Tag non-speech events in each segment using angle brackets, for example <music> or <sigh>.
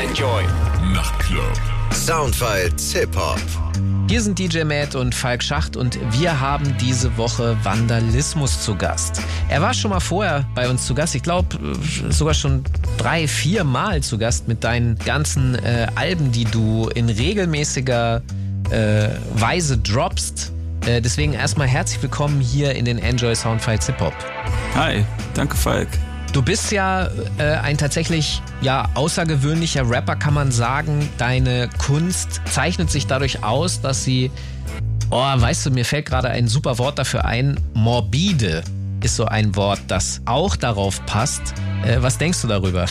Enjoy. Nachtclub. Soundfile Hip Hop. Hier sind DJ Matt und Falk Schacht und wir haben diese Woche Vandalismus zu Gast. Er war schon mal vorher bei uns zu Gast, ich glaube sogar schon drei, vier Mal zu Gast mit deinen ganzen äh, Alben, die du in regelmäßiger äh, Weise droppst. Äh, deswegen erstmal herzlich willkommen hier in den Enjoy Soundfiles Hip Hop. Hi, danke Falk. Du bist ja äh, ein tatsächlich ja außergewöhnlicher Rapper, kann man sagen. Deine Kunst zeichnet sich dadurch aus, dass sie, oh, weißt du, mir fällt gerade ein super Wort dafür ein. Morbide ist so ein Wort, das auch darauf passt. Äh, was denkst du darüber?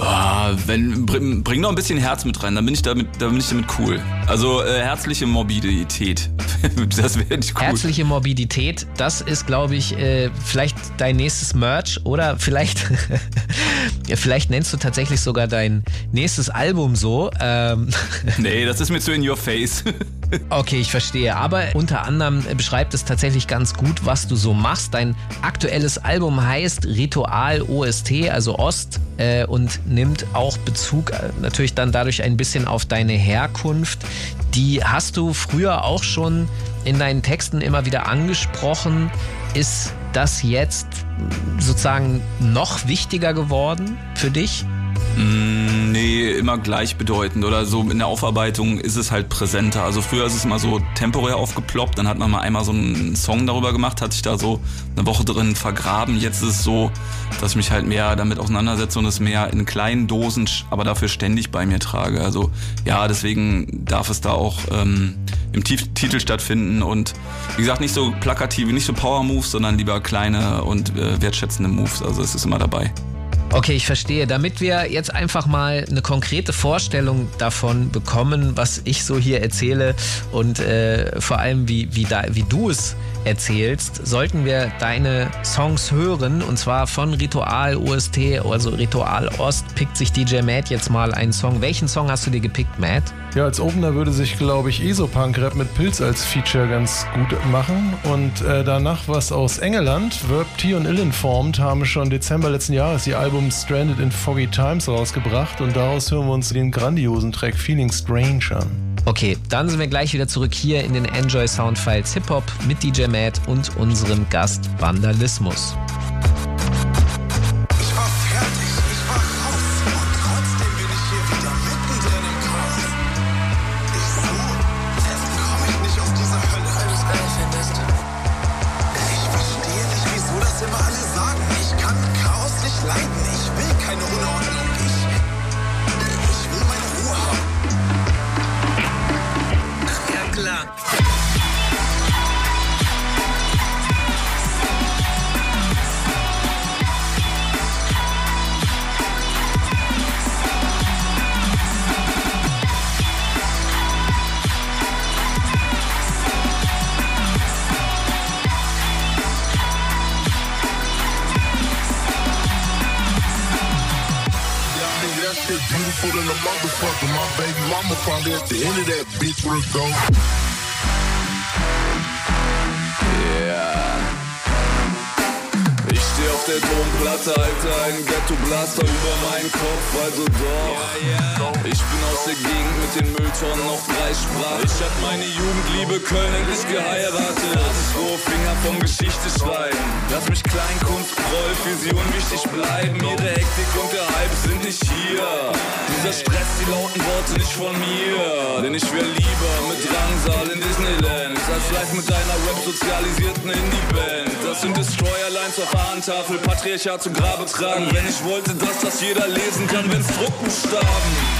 Oh, wenn, bring, bring noch ein bisschen Herz mit rein, dann bin ich damit, dann bin ich damit cool. Also äh, herzliche Morbidität. <laughs> das wäre nicht cool. Herzliche Morbidität, das ist, glaube ich, äh, vielleicht dein nächstes Merch oder vielleicht, <laughs> vielleicht nennst du tatsächlich sogar dein nächstes Album so. Ähm. <laughs> Nee, das ist mir zu in your face. Okay, ich verstehe. Aber unter anderem beschreibt es tatsächlich ganz gut, was du so machst. Dein aktuelles Album heißt Ritual OST, also Ost, äh, und nimmt auch Bezug äh, natürlich dann dadurch ein bisschen auf deine Herkunft. Die hast du früher auch schon in deinen Texten immer wieder angesprochen. Ist das jetzt sozusagen noch wichtiger geworden für dich? Mm, nee, immer gleichbedeutend oder so in der Aufarbeitung ist es halt präsenter. Also früher ist es mal so temporär aufgeploppt, dann hat man mal einmal so einen Song darüber gemacht, hat sich da so eine Woche drin vergraben. Jetzt ist es so, dass ich mich halt mehr damit auseinandersetze und es mehr in kleinen Dosen, aber dafür ständig bei mir trage. Also ja, deswegen darf es da auch ähm, im Titel stattfinden und wie gesagt, nicht so plakative, nicht so Power Moves, sondern lieber kleine und äh, wertschätzende Moves. Also es ist immer dabei. Okay, ich verstehe. Damit wir jetzt einfach mal eine konkrete Vorstellung davon bekommen, was ich so hier erzähle und äh, vor allem wie, wie, da, wie du es erzählst, sollten wir deine Songs hören und zwar von Ritual OST, also Ritual Ost, pickt sich DJ Matt jetzt mal einen Song. Welchen Song hast du dir gepickt, Matt? Ja, als Opener würde sich, glaube ich, Esopunk-Rap mit Pilz als Feature ganz gut machen. Und äh, danach was aus England. Verb T und Illinformed haben schon Dezember letzten Jahres ihr Album Stranded in Foggy Times rausgebracht und daraus hören wir uns den grandiosen Track Feeling Strange an. Okay, dann sind wir gleich wieder zurück hier in den Enjoy Soundfiles Hip Hop mit DJ Matt und unserem Gast Vandalismus. The of that bitch would go. Der Domplatte, halte einen Ghetto-Blaster über meinen Kopf, also doch. Ich bin aus der Gegend mit den Mülltonnen auf drei Sprachen. Ich hab meine Jugendliebe Köln endlich geheiratet. Lass ich rohe Finger vom Geschichte schreiben. Lass mich Kleinkunstbräu für sie unwichtig bleiben. Ihre Hektik und der Hype sind nicht hier. Dieser Stress, die lauten Worte nicht von mir. Denn ich wär lieber mit Drangsal in Disneyland. Als live mit deiner Rap-sozialisierten Indie-Band. Das sind Destroyer-Lines auf Ahnentafel, Patriarchat zu Grabe tragen. Wenn ich wollte, dass das jeder lesen kann, wenn's Druckbuchstaben.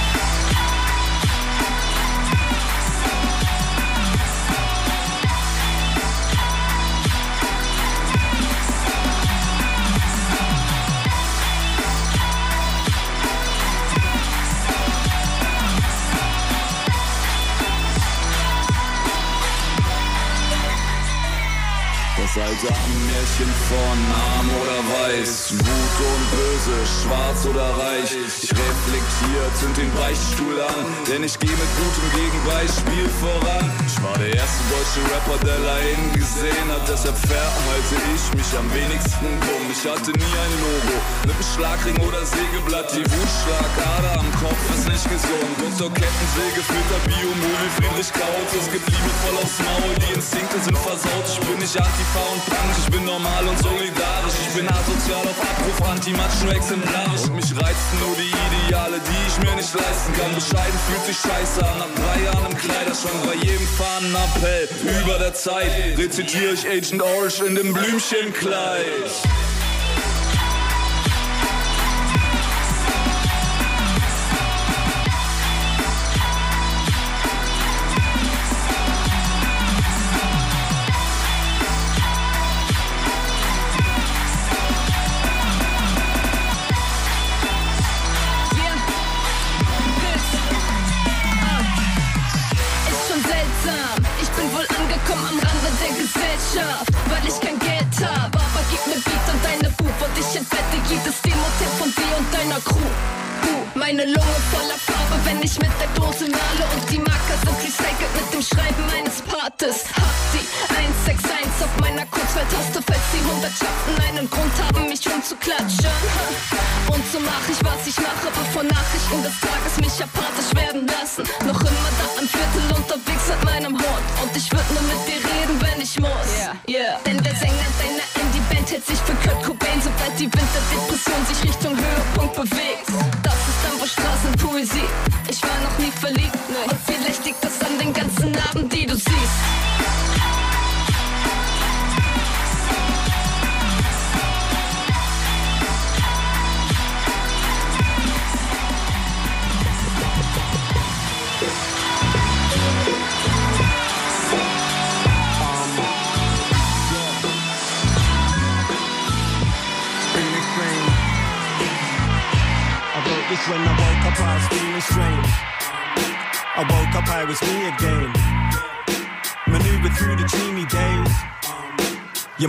Märchen von arm oder weiß, gut und böse, schwarz oder reich. Ich reflektiert und den Beichtstuhl an, denn ich gehe mit gutem Gegenbeispiel voran. Ich war der erste deutsche Rapper, der Laien gesehen hat, deshalb verhalte ich mich am wenigsten dumm. Ich hatte nie ein Logo, mit einem Schlagring oder Sägeblatt, die Wutschlagader am Kopf ist nicht gesund. Und zur Kettensäge führt der Biomol wie Friedrich Kautz. Es gibt Liebe voll aufs Maul, die Instinkte sind versaut. Ich bin nicht Antifa und Punk, ich bin normal und solidarisch. Ich bin asozial auf Abruf, anti-macho exemplarisch. Und mich reizen nur die Ideale, die ich mir nicht leisten kann. Bescheiden fühlt sich scheiße an, nach drei Jahren im Kleiderschrank. Bei jedem Fahnenappell über der Zeit rezitiere ich Agent Orange in dem Blümchenkleid.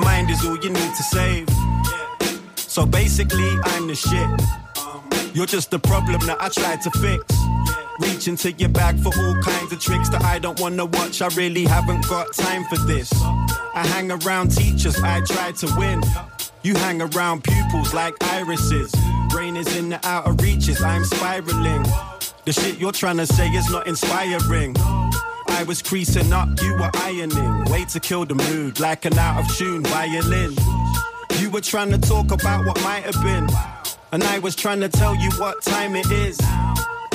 Mind is all you need to save. So basically, I'm the shit. You're just the problem that I tried to fix. Reach into your bag for all kinds of tricks that I don't wanna watch. I really haven't got time for this. I hang around teachers, I try to win. You hang around pupils like irises. Brain is in the outer reaches, I'm spiraling. The shit you're trying to say is not inspiring. I was creasing up, you were ironing. Way to kill the mood, like an out of tune violin. You were trying to talk about what might have been. And I was trying to tell you what time it is.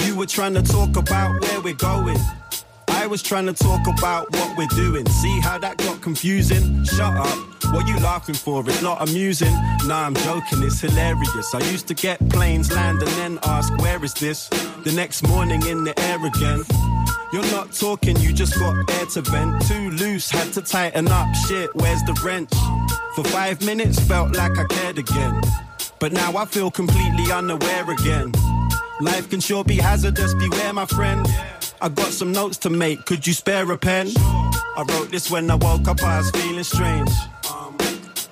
You were trying to talk about where we're going. I was trying to talk about what we're doing. See how that got confusing? Shut up. What you laughing for? It's not amusing. Nah, I'm joking. It's hilarious. I used to get planes land and then ask, where is this? The next morning in the air again. You're not talking, you just got air to vent. Too loose, had to tighten up. Shit, where's the wrench? For five minutes, felt like I cared again. But now I feel completely unaware again. Life can sure be hazardous, beware, my friend. I got some notes to make, could you spare a pen? I wrote this when I woke up, I was feeling strange.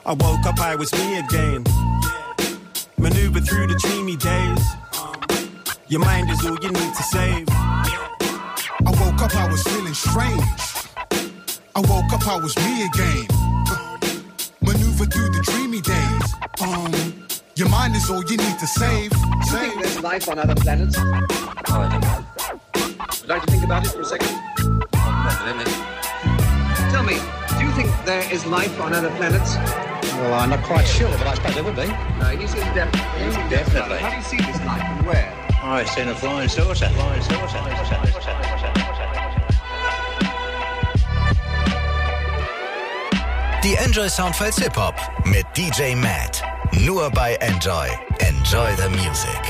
I woke up, I was me again. Maneuver through the dreamy days. Your mind is all you need to save. I woke up, I was feeling strange. I woke up, I was me again. Maneuver through the dreamy days. Um, your mind is all you need to save. Save. There's life on other planets. Would like to think about it for a second? Tell me, do you think there is life on other planets? Well, I'm not quite sure, but I suppose there would be. No, you seem definitely. Definitely. How do you see this life and where? It's in a flying saucer. Flying saucer. Die Enjoy Soundfiles Hip Hop mit DJ Matt. Nur bei Enjoy. Enjoy the Music.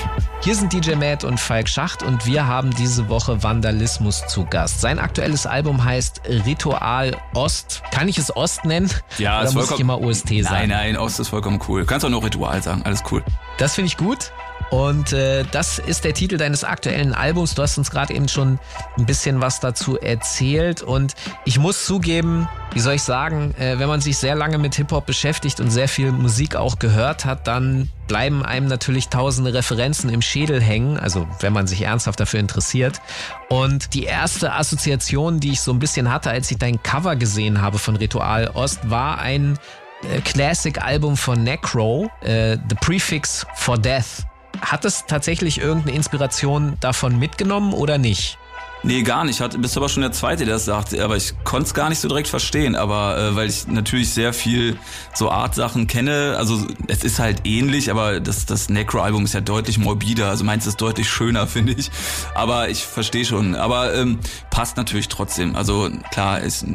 Hier sind DJ Matt und Falk Schacht und wir haben diese Woche Vandalismus zu Gast. Sein aktuelles Album heißt Ritual Ost. Kann ich es Ost nennen? Ja, Oder ist muss vollkommen. ich immer OST sagen? Nein, nein, Ost ist vollkommen cool. Kannst auch noch Ritual sagen, alles cool. Das finde ich gut. Und äh, das ist der Titel deines aktuellen Albums. Du hast uns gerade eben schon ein bisschen was dazu erzählt. Und ich muss zugeben, wie soll ich sagen, äh, wenn man sich sehr lange mit Hip-Hop beschäftigt und sehr viel Musik auch gehört hat, dann bleiben einem natürlich tausende Referenzen im Schädel hängen, also wenn man sich ernsthaft dafür interessiert. Und die erste Assoziation, die ich so ein bisschen hatte, als ich dein Cover gesehen habe von Ritual Ost, war ein äh, Classic-Album von Necro, äh, The Prefix for Death. Hat es tatsächlich irgendeine Inspiration davon mitgenommen oder nicht? Nee, gar nicht. Hat, bist aber schon der Zweite, der das sagt. Aber ich konnte es gar nicht so direkt verstehen. Aber äh, weil ich natürlich sehr viel so Art-Sachen kenne. Also es ist halt ähnlich, aber das, das Necro-Album ist ja deutlich morbider. Also meins ist deutlich schöner, <laughs> finde ich. Aber ich verstehe schon. Aber ähm, passt natürlich trotzdem. Also klar, ist,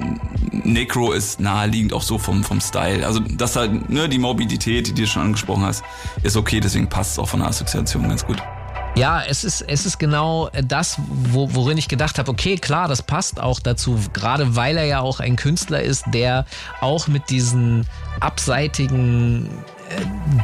Necro ist naheliegend auch so vom, vom Style. Also das halt, ne, die Morbidität, die du schon angesprochen hast, ist okay. Deswegen passt es auch von der Assoziation ganz gut. Ja, es ist, es ist genau das, wo, worin ich gedacht habe, okay, klar, das passt auch dazu, gerade weil er ja auch ein Künstler ist, der auch mit diesen abseitigen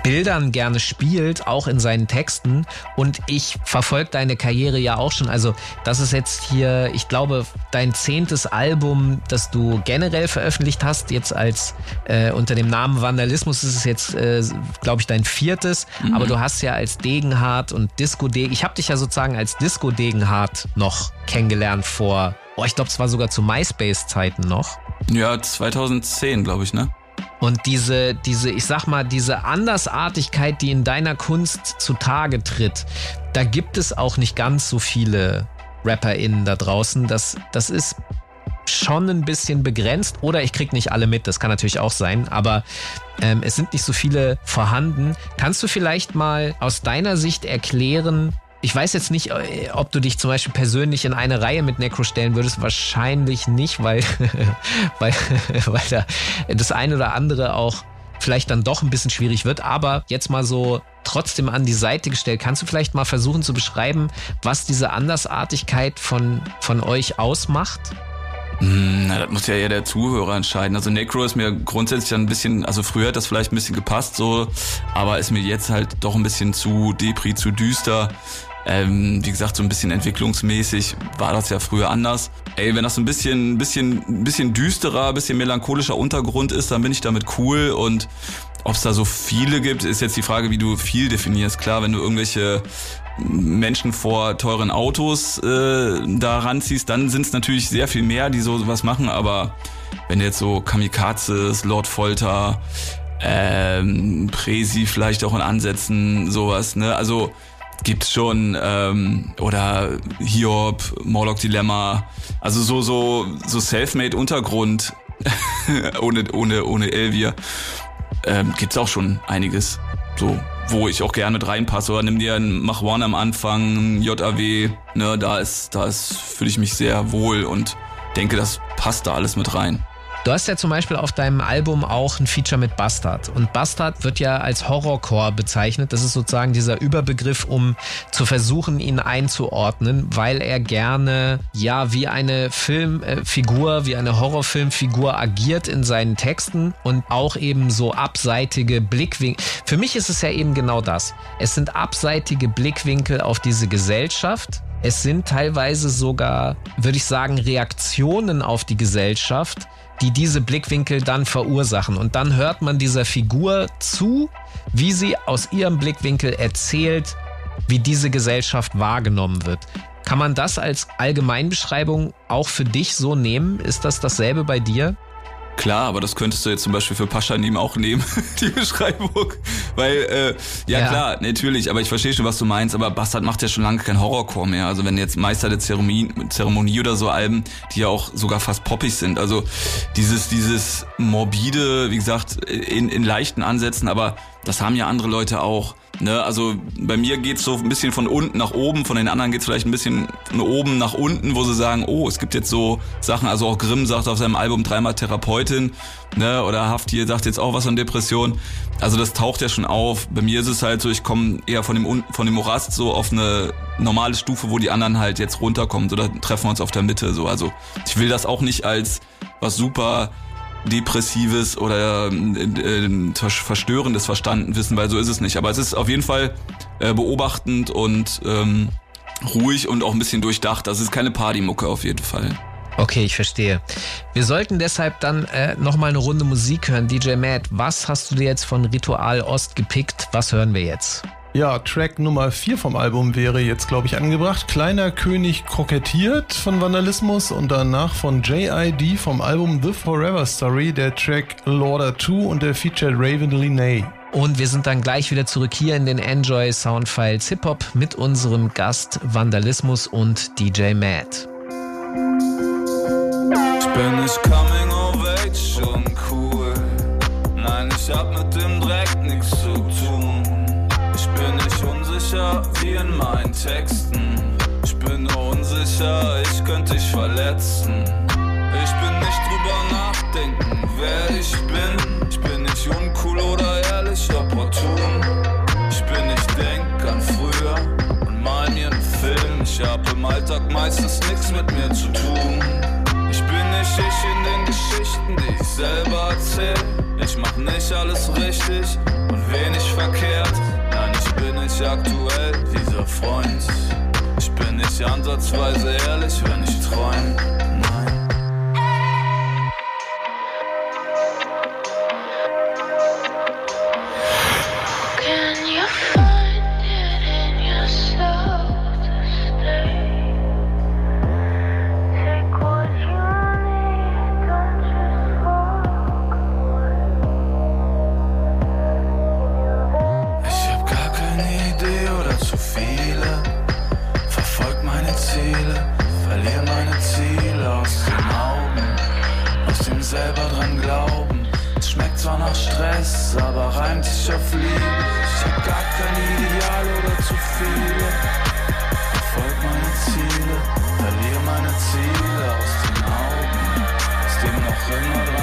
Bildern gerne spielt, auch in seinen Texten. Und ich verfolge deine Karriere ja auch schon. Also das ist jetzt hier, ich glaube, dein zehntes Album, das du generell veröffentlicht hast. Jetzt als äh, unter dem Namen Vandalismus ist es jetzt, äh, glaube ich, dein viertes. Mhm. Aber du hast ja als Degenhardt und Disco Degen, ich habe dich ja sozusagen als Disco Degenhardt noch kennengelernt vor, oh, ich glaube, es war sogar zu MySpace-Zeiten noch. Ja, 2010, glaube ich, ne? Und diese, diese, ich sag mal, diese Andersartigkeit, die in deiner Kunst zutage tritt, da gibt es auch nicht ganz so viele RapperInnen da draußen. Das, das ist schon ein bisschen begrenzt oder ich krieg nicht alle mit, das kann natürlich auch sein, aber ähm, es sind nicht so viele vorhanden. Kannst du vielleicht mal aus deiner Sicht erklären, ich weiß jetzt nicht, äh, ob du dich zum Beispiel persönlich in eine Reihe mit Necro stellen würdest. Wahrscheinlich nicht, weil, <laughs> weil, <laughs> weil da das eine oder andere auch vielleicht dann doch ein bisschen schwierig wird. Aber jetzt mal so trotzdem an die Seite gestellt. Kannst du vielleicht mal versuchen zu beschreiben, was diese Andersartigkeit von, von euch ausmacht? Hm, na, das muss ja eher der Zuhörer entscheiden. Also Necro ist mir grundsätzlich ein bisschen, also früher hat das vielleicht ein bisschen gepasst so, aber ist mir jetzt halt doch ein bisschen zu depri, zu düster. Ähm, wie gesagt, so ein bisschen entwicklungsmäßig war das ja früher anders. Ey, wenn das so ein bisschen, bisschen, bisschen düsterer, ein bisschen melancholischer Untergrund ist, dann bin ich damit cool und ob es da so viele gibt, ist jetzt die Frage, wie du viel definierst. Klar, wenn du irgendwelche Menschen vor teuren Autos äh, da ranziehst, dann sind es natürlich sehr viel mehr, die so was machen, aber wenn jetzt so Kamikazes, Lord Folter, ähm, Presi vielleicht auch in Ansätzen, sowas, ne? Also gibt's schon ähm, oder Hiob, Morlock Dilemma, also so so so Selfmade Untergrund. <laughs> Ohne ohne ohne Elvia ähm, gibt's auch schon einiges. So wo ich auch gerne mit reinpasse. Oder nimm dir einen Mach One am Anfang JAW ne da ist da ist fühle ich mich sehr wohl und denke das passt da alles mit rein Du hast ja zum Beispiel auf deinem Album auch ein Feature mit Bastard. Und Bastard wird ja als Horrorcore bezeichnet. Das ist sozusagen dieser Überbegriff, um zu versuchen, ihn einzuordnen, weil er gerne, ja, wie eine Filmfigur, wie eine Horrorfilmfigur agiert in seinen Texten und auch eben so abseitige Blickwinkel. Für mich ist es ja eben genau das. Es sind abseitige Blickwinkel auf diese Gesellschaft. Es sind teilweise sogar, würde ich sagen, Reaktionen auf die Gesellschaft, die diese Blickwinkel dann verursachen. Und dann hört man dieser Figur zu, wie sie aus ihrem Blickwinkel erzählt, wie diese Gesellschaft wahrgenommen wird. Kann man das als Allgemeinbeschreibung auch für dich so nehmen? Ist das dasselbe bei dir? Klar, aber das könntest du jetzt zum Beispiel für Paschanim auch nehmen, <laughs> die Beschreibung. Weil, äh, ja, ja, klar, natürlich, aber ich verstehe schon, was du meinst, aber Bastard macht ja schon lange kein Horrorcore mehr. Also wenn jetzt Meister der Zeremonie, Zeremonie oder so Alben, die ja auch sogar fast poppig sind. Also dieses, dieses morbide, wie gesagt, in, in leichten Ansätzen, aber das haben ja andere Leute auch. Ne, also bei mir geht's so ein bisschen von unten nach oben, von den anderen geht's vielleicht ein bisschen von oben nach unten, wo sie sagen, oh, es gibt jetzt so Sachen, also auch Grimm sagt auf seinem Album dreimal Therapeutin, ne, oder Haftier sagt jetzt auch was an Depression. Also das taucht ja schon auf. Bei mir ist es halt so, ich komme eher von dem von dem Morast so auf eine normale Stufe, wo die anderen halt jetzt runterkommen, oder treffen wir uns auf der Mitte so. Also ich will das auch nicht als was super Depressives oder äh, äh, Verstörendes verstanden wissen, weil so ist es nicht. Aber es ist auf jeden Fall äh, beobachtend und ähm, ruhig und auch ein bisschen durchdacht. Das ist keine Partymucke auf jeden Fall. Okay, ich verstehe. Wir sollten deshalb dann äh, nochmal eine Runde Musik hören. DJ Matt, was hast du dir jetzt von Ritual Ost gepickt? Was hören wir jetzt? Ja, Track Nummer 4 vom Album wäre jetzt, glaube ich, angebracht. Kleiner König kokettiert von Vandalismus und danach von JID vom Album The Forever Story, der Track Lauder 2 und der featured Raven Linney. Und wir sind dann gleich wieder zurück hier in den Enjoy Soundfiles Hip Hop mit unserem Gast Vandalismus und DJ Matt. Ich bin nicht coming of age und cool. Nein, ich hab mit dem unsicher wie in meinen Texten. Ich bin unsicher, ich könnte dich verletzen. Ich bin nicht drüber nachdenken, wer ich bin. Ich bin nicht uncool oder ehrlich opportun. Ich bin nicht denk an früher und mir einen Film. Ich hab im Alltag meistens nichts mit mir zu tun. Ich bin nicht ich in den Geschichten, die ich selber erzähl. Ich mach nicht alles richtig und wenig verkehrt. Nicht aktuell dieser Freund. Ich bin nicht ansatzweise ehrlich, wenn ich träum. Selber dran glauben. Es schmeckt zwar nach Stress, aber reimt sich auf Liebe. Ich hab gar kein Ideal oder zu viele. Verfolg meine Ziele, verliere meine Ziele aus den Augen, aus dem noch immer dran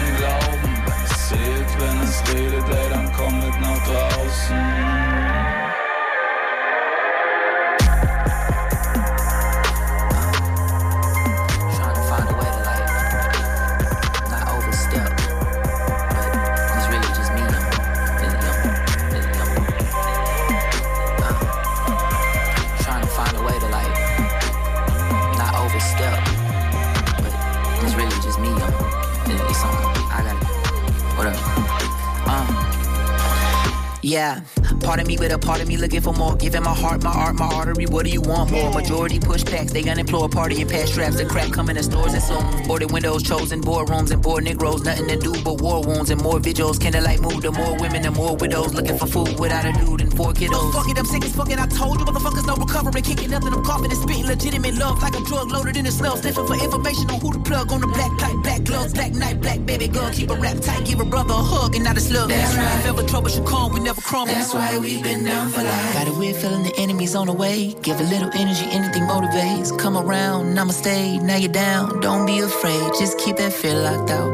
Yeah, part of me with a part of me looking for more. Giving my heart, my art, my artery. What do you want more? Majority push packs, they unemployed party and pass straps. The crack coming to stores and soon. Boarded windows, chosen boardrooms and bored Negroes. Nothing to do but war wounds and more vigils. Candlelight mood, the more women, the more widows. Looking for food without a dude and four kiddos. Fuck it, I'm sick as fucking. I told you, motherfuckers, no recovery. Kicking nothing, I'm coughing and spitting legitimate love like a drug loaded in a smell. Sniffing for information on who to plug on the black pipe, black gloves, black night, black baby girl. Keep a rap tight, give a brother a hug and not a slug. That's right. If ever trouble should come, we never crumble. That's why we've been down for life. Got a weird feeling the enemy's on the way. Give a little energy, anything motivates. Come around, I'ma stay. Now you're down, don't be afraid. Just keep that fear locked out.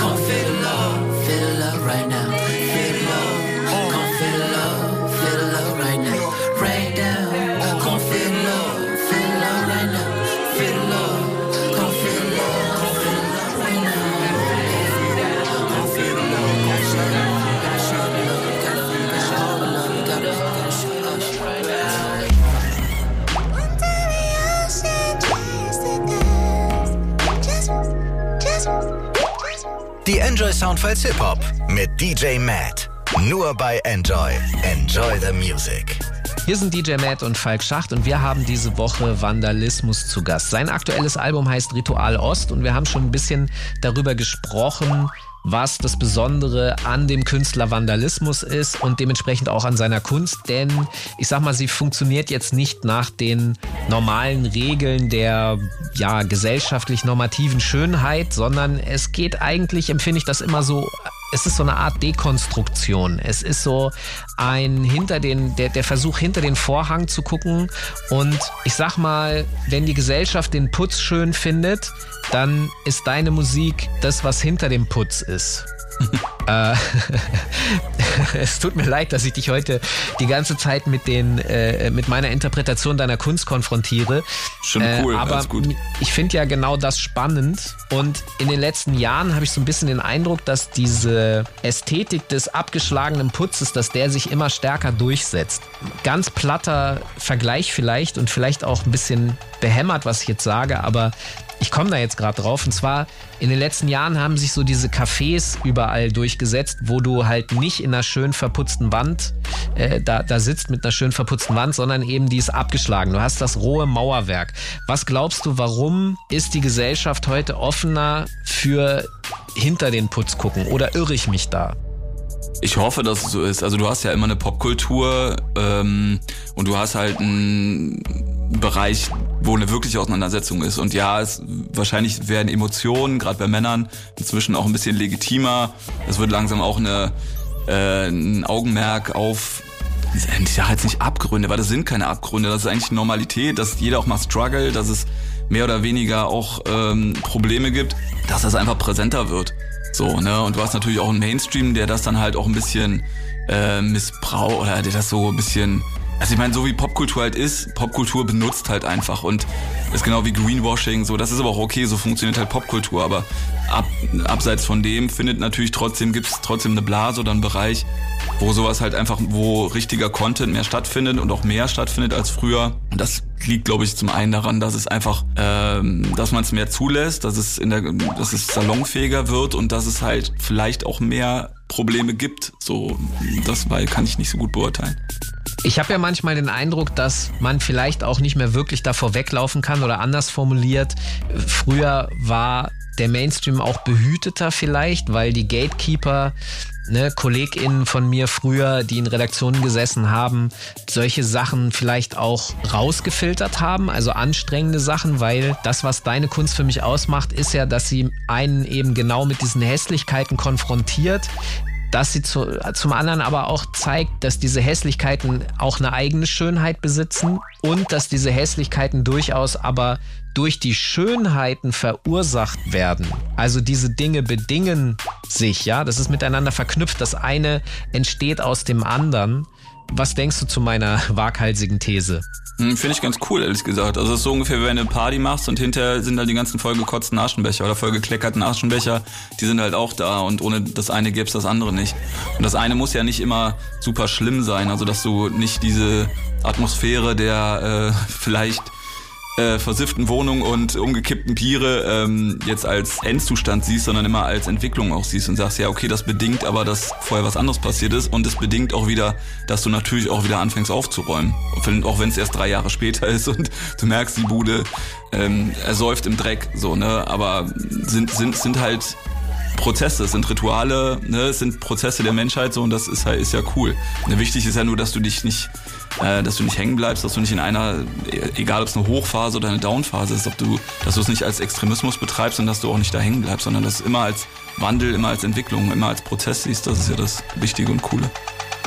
Come feel the love, Enjoy Soundfiles Hip Hop mit DJ Matt. Nur bei Enjoy. Enjoy the Music. Hier sind DJ Matt und Falk Schacht und wir haben diese Woche Vandalismus zu Gast. Sein aktuelles Album heißt Ritual Ost und wir haben schon ein bisschen darüber gesprochen, was das Besondere an dem Künstler Vandalismus ist und dementsprechend auch an seiner Kunst, denn ich sag mal, sie funktioniert jetzt nicht nach den normalen Regeln der ja gesellschaftlich normativen Schönheit, sondern es geht eigentlich, empfinde ich das immer so es ist so eine Art Dekonstruktion. Es ist so ein hinter den, der, der Versuch hinter den Vorhang zu gucken. Und ich sag mal, wenn die Gesellschaft den Putz schön findet, dann ist deine Musik das, was hinter dem Putz ist. <laughs> äh, <laughs> es tut mir leid, dass ich dich heute die ganze Zeit mit den äh, mit meiner Interpretation deiner Kunst konfrontiere. Schon Äh, cool, aber alles gut. ich finde ja genau das spannend und in den letzten Jahren habe ich so ein bisschen den Eindruck, dass diese Ästhetik des abgeschlagenen Putzes, dass der sich immer stärker durchsetzt. Ganz platter Vergleich vielleicht und vielleicht auch ein bisschen behämmert, was ich jetzt sage, aber ich komme da jetzt gerade drauf. Und zwar in den letzten Jahren haben sich so diese Cafés überall durchgesetzt, wo du halt nicht in einer schön verputzten Wand äh, da, da sitzt mit einer schön verputzten Wand, sondern eben die ist abgeschlagen. Du hast das rohe Mauerwerk. Was glaubst du, warum ist die Gesellschaft heute offener für hinter den Putz gucken? Oder irre ich mich da? Ich hoffe, dass es so ist. Also du hast ja immer eine Popkultur ähm, und du hast halt einen Bereich, wo eine wirkliche Auseinandersetzung ist. Und ja, es, wahrscheinlich werden Emotionen, gerade bei Männern, inzwischen auch ein bisschen legitimer. Es wird langsam auch eine, äh, ein Augenmerk auf ich sage jetzt nicht Abgründe, weil das sind keine Abgründe, das ist eigentlich Normalität, dass jeder auch mal struggle, dass es mehr oder weniger auch ähm, Probleme gibt, dass das einfach präsenter wird. So, ne? Und du hast natürlich auch einen Mainstream, der das dann halt auch ein bisschen äh, missbraucht oder der das so ein bisschen. Also ich meine, so wie Popkultur halt ist, Popkultur benutzt halt einfach und ist genau wie Greenwashing, so, das ist aber auch okay, so funktioniert halt Popkultur, aber ab, abseits von dem findet natürlich trotzdem, gibt's trotzdem eine Blase oder einen Bereich, wo sowas halt einfach, wo richtiger Content mehr stattfindet und auch mehr stattfindet als früher. Und das liegt, glaube ich, zum einen daran, dass es einfach, ähm, dass man es mehr zulässt, dass es in der, dass es salonfähiger wird und dass es halt vielleicht auch mehr Probleme gibt. So, das weil kann ich nicht so gut beurteilen. Ich habe ja manchmal den Eindruck, dass man vielleicht auch nicht mehr wirklich davor weglaufen kann oder anders formuliert. Früher war der Mainstream auch behüteter vielleicht, weil die Gatekeeper, ne, KollegInnen von mir früher, die in Redaktionen gesessen haben, solche Sachen vielleicht auch rausgefiltert haben, also anstrengende Sachen, weil das, was deine Kunst für mich ausmacht, ist ja, dass sie einen eben genau mit diesen Hässlichkeiten konfrontiert, dass sie zu, zum anderen aber auch zeigt, dass diese Hässlichkeiten auch eine eigene Schönheit besitzen und dass diese Hässlichkeiten durchaus aber durch die Schönheiten verursacht werden. Also diese Dinge bedingen sich, ja, das ist miteinander verknüpft. Das eine entsteht aus dem anderen. Was denkst du zu meiner waghalsigen These? Hm, Finde ich ganz cool, ehrlich gesagt. Also es ist so ungefähr, wenn du eine Party machst und hinterher sind dann die ganzen vollgekotzten Aschenbecher oder vollgekleckerten Aschenbecher, die sind halt auch da und ohne das eine gäbe es das andere nicht. Und das eine muss ja nicht immer super schlimm sein, also dass du nicht diese Atmosphäre der äh, vielleicht äh, versifften Wohnung und umgekippten Biere ähm, jetzt als Endzustand siehst, sondern immer als Entwicklung auch siehst und sagst, ja, okay, das bedingt aber, dass vorher was anderes passiert ist und es bedingt auch wieder, dass du natürlich auch wieder anfängst aufzuräumen. Auch wenn es erst drei Jahre später <laughs> ist und du merkst, die Bude ähm, ersäuft im Dreck, so, ne? Aber sind, sind, sind halt Prozesse, es sind Rituale, ne, es sind Prozesse der Menschheit so und das ist halt ist ja cool. Ne, wichtig ist ja nur, dass du dich nicht, äh, dass du nicht hängen bleibst, dass du nicht in einer, egal ob es eine Hochphase oder eine Downphase ist, ob du, dass du es nicht als Extremismus betreibst und dass du auch nicht da hängen bleibst, sondern dass immer als Wandel, immer als Entwicklung, immer als Prozess siehst, das ist ja das Wichtige und Coole.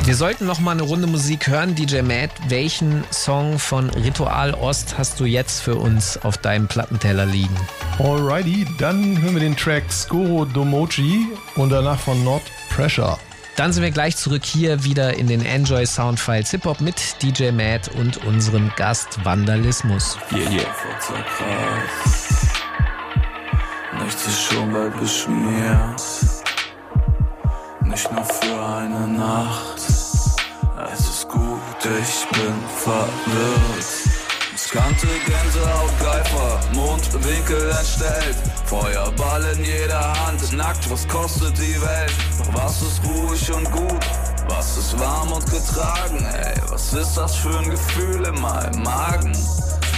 Wir sollten noch mal eine Runde Musik hören. DJ Matt, welchen Song von Ritual Ost hast du jetzt für uns auf deinem Plattenteller liegen? Alrighty, dann hören wir den Track Skoro Domoji und danach von Not Pressure. Dann sind wir gleich zurück hier wieder in den Enjoy Soundfiles Hip Hop mit DJ Matt und unserem Gast Vandalismus. Yeah, yeah. Nichts ist schon bald beschmiert. Nicht nur für eine Nacht. Es ist gut, ich bin verwirrt. Ich kannte Gänsehaut, Greifer, Mundwinkel entstellt. Feuerball in jeder Hand, nackt, was kostet die Welt? Doch was ist ruhig und gut? Was ist warm und getragen, ey? Was ist das für ein Gefühl in meinem Magen?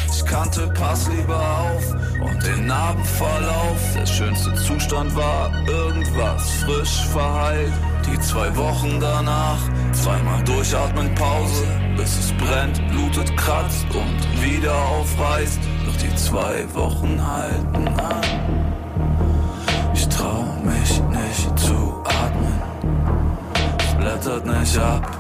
Ich kannte Pass lieber auf und den Narbenverlauf. Der schönste Zustand war irgendwas frisch verheilt. Die zwei Wochen danach, zweimal durchatmen Pause, bis es brennt, blutet, kratzt und wieder aufreißt. Doch die zwei Wochen halten an. Ich trau mich nicht zu atmen. Es blättert nicht ab,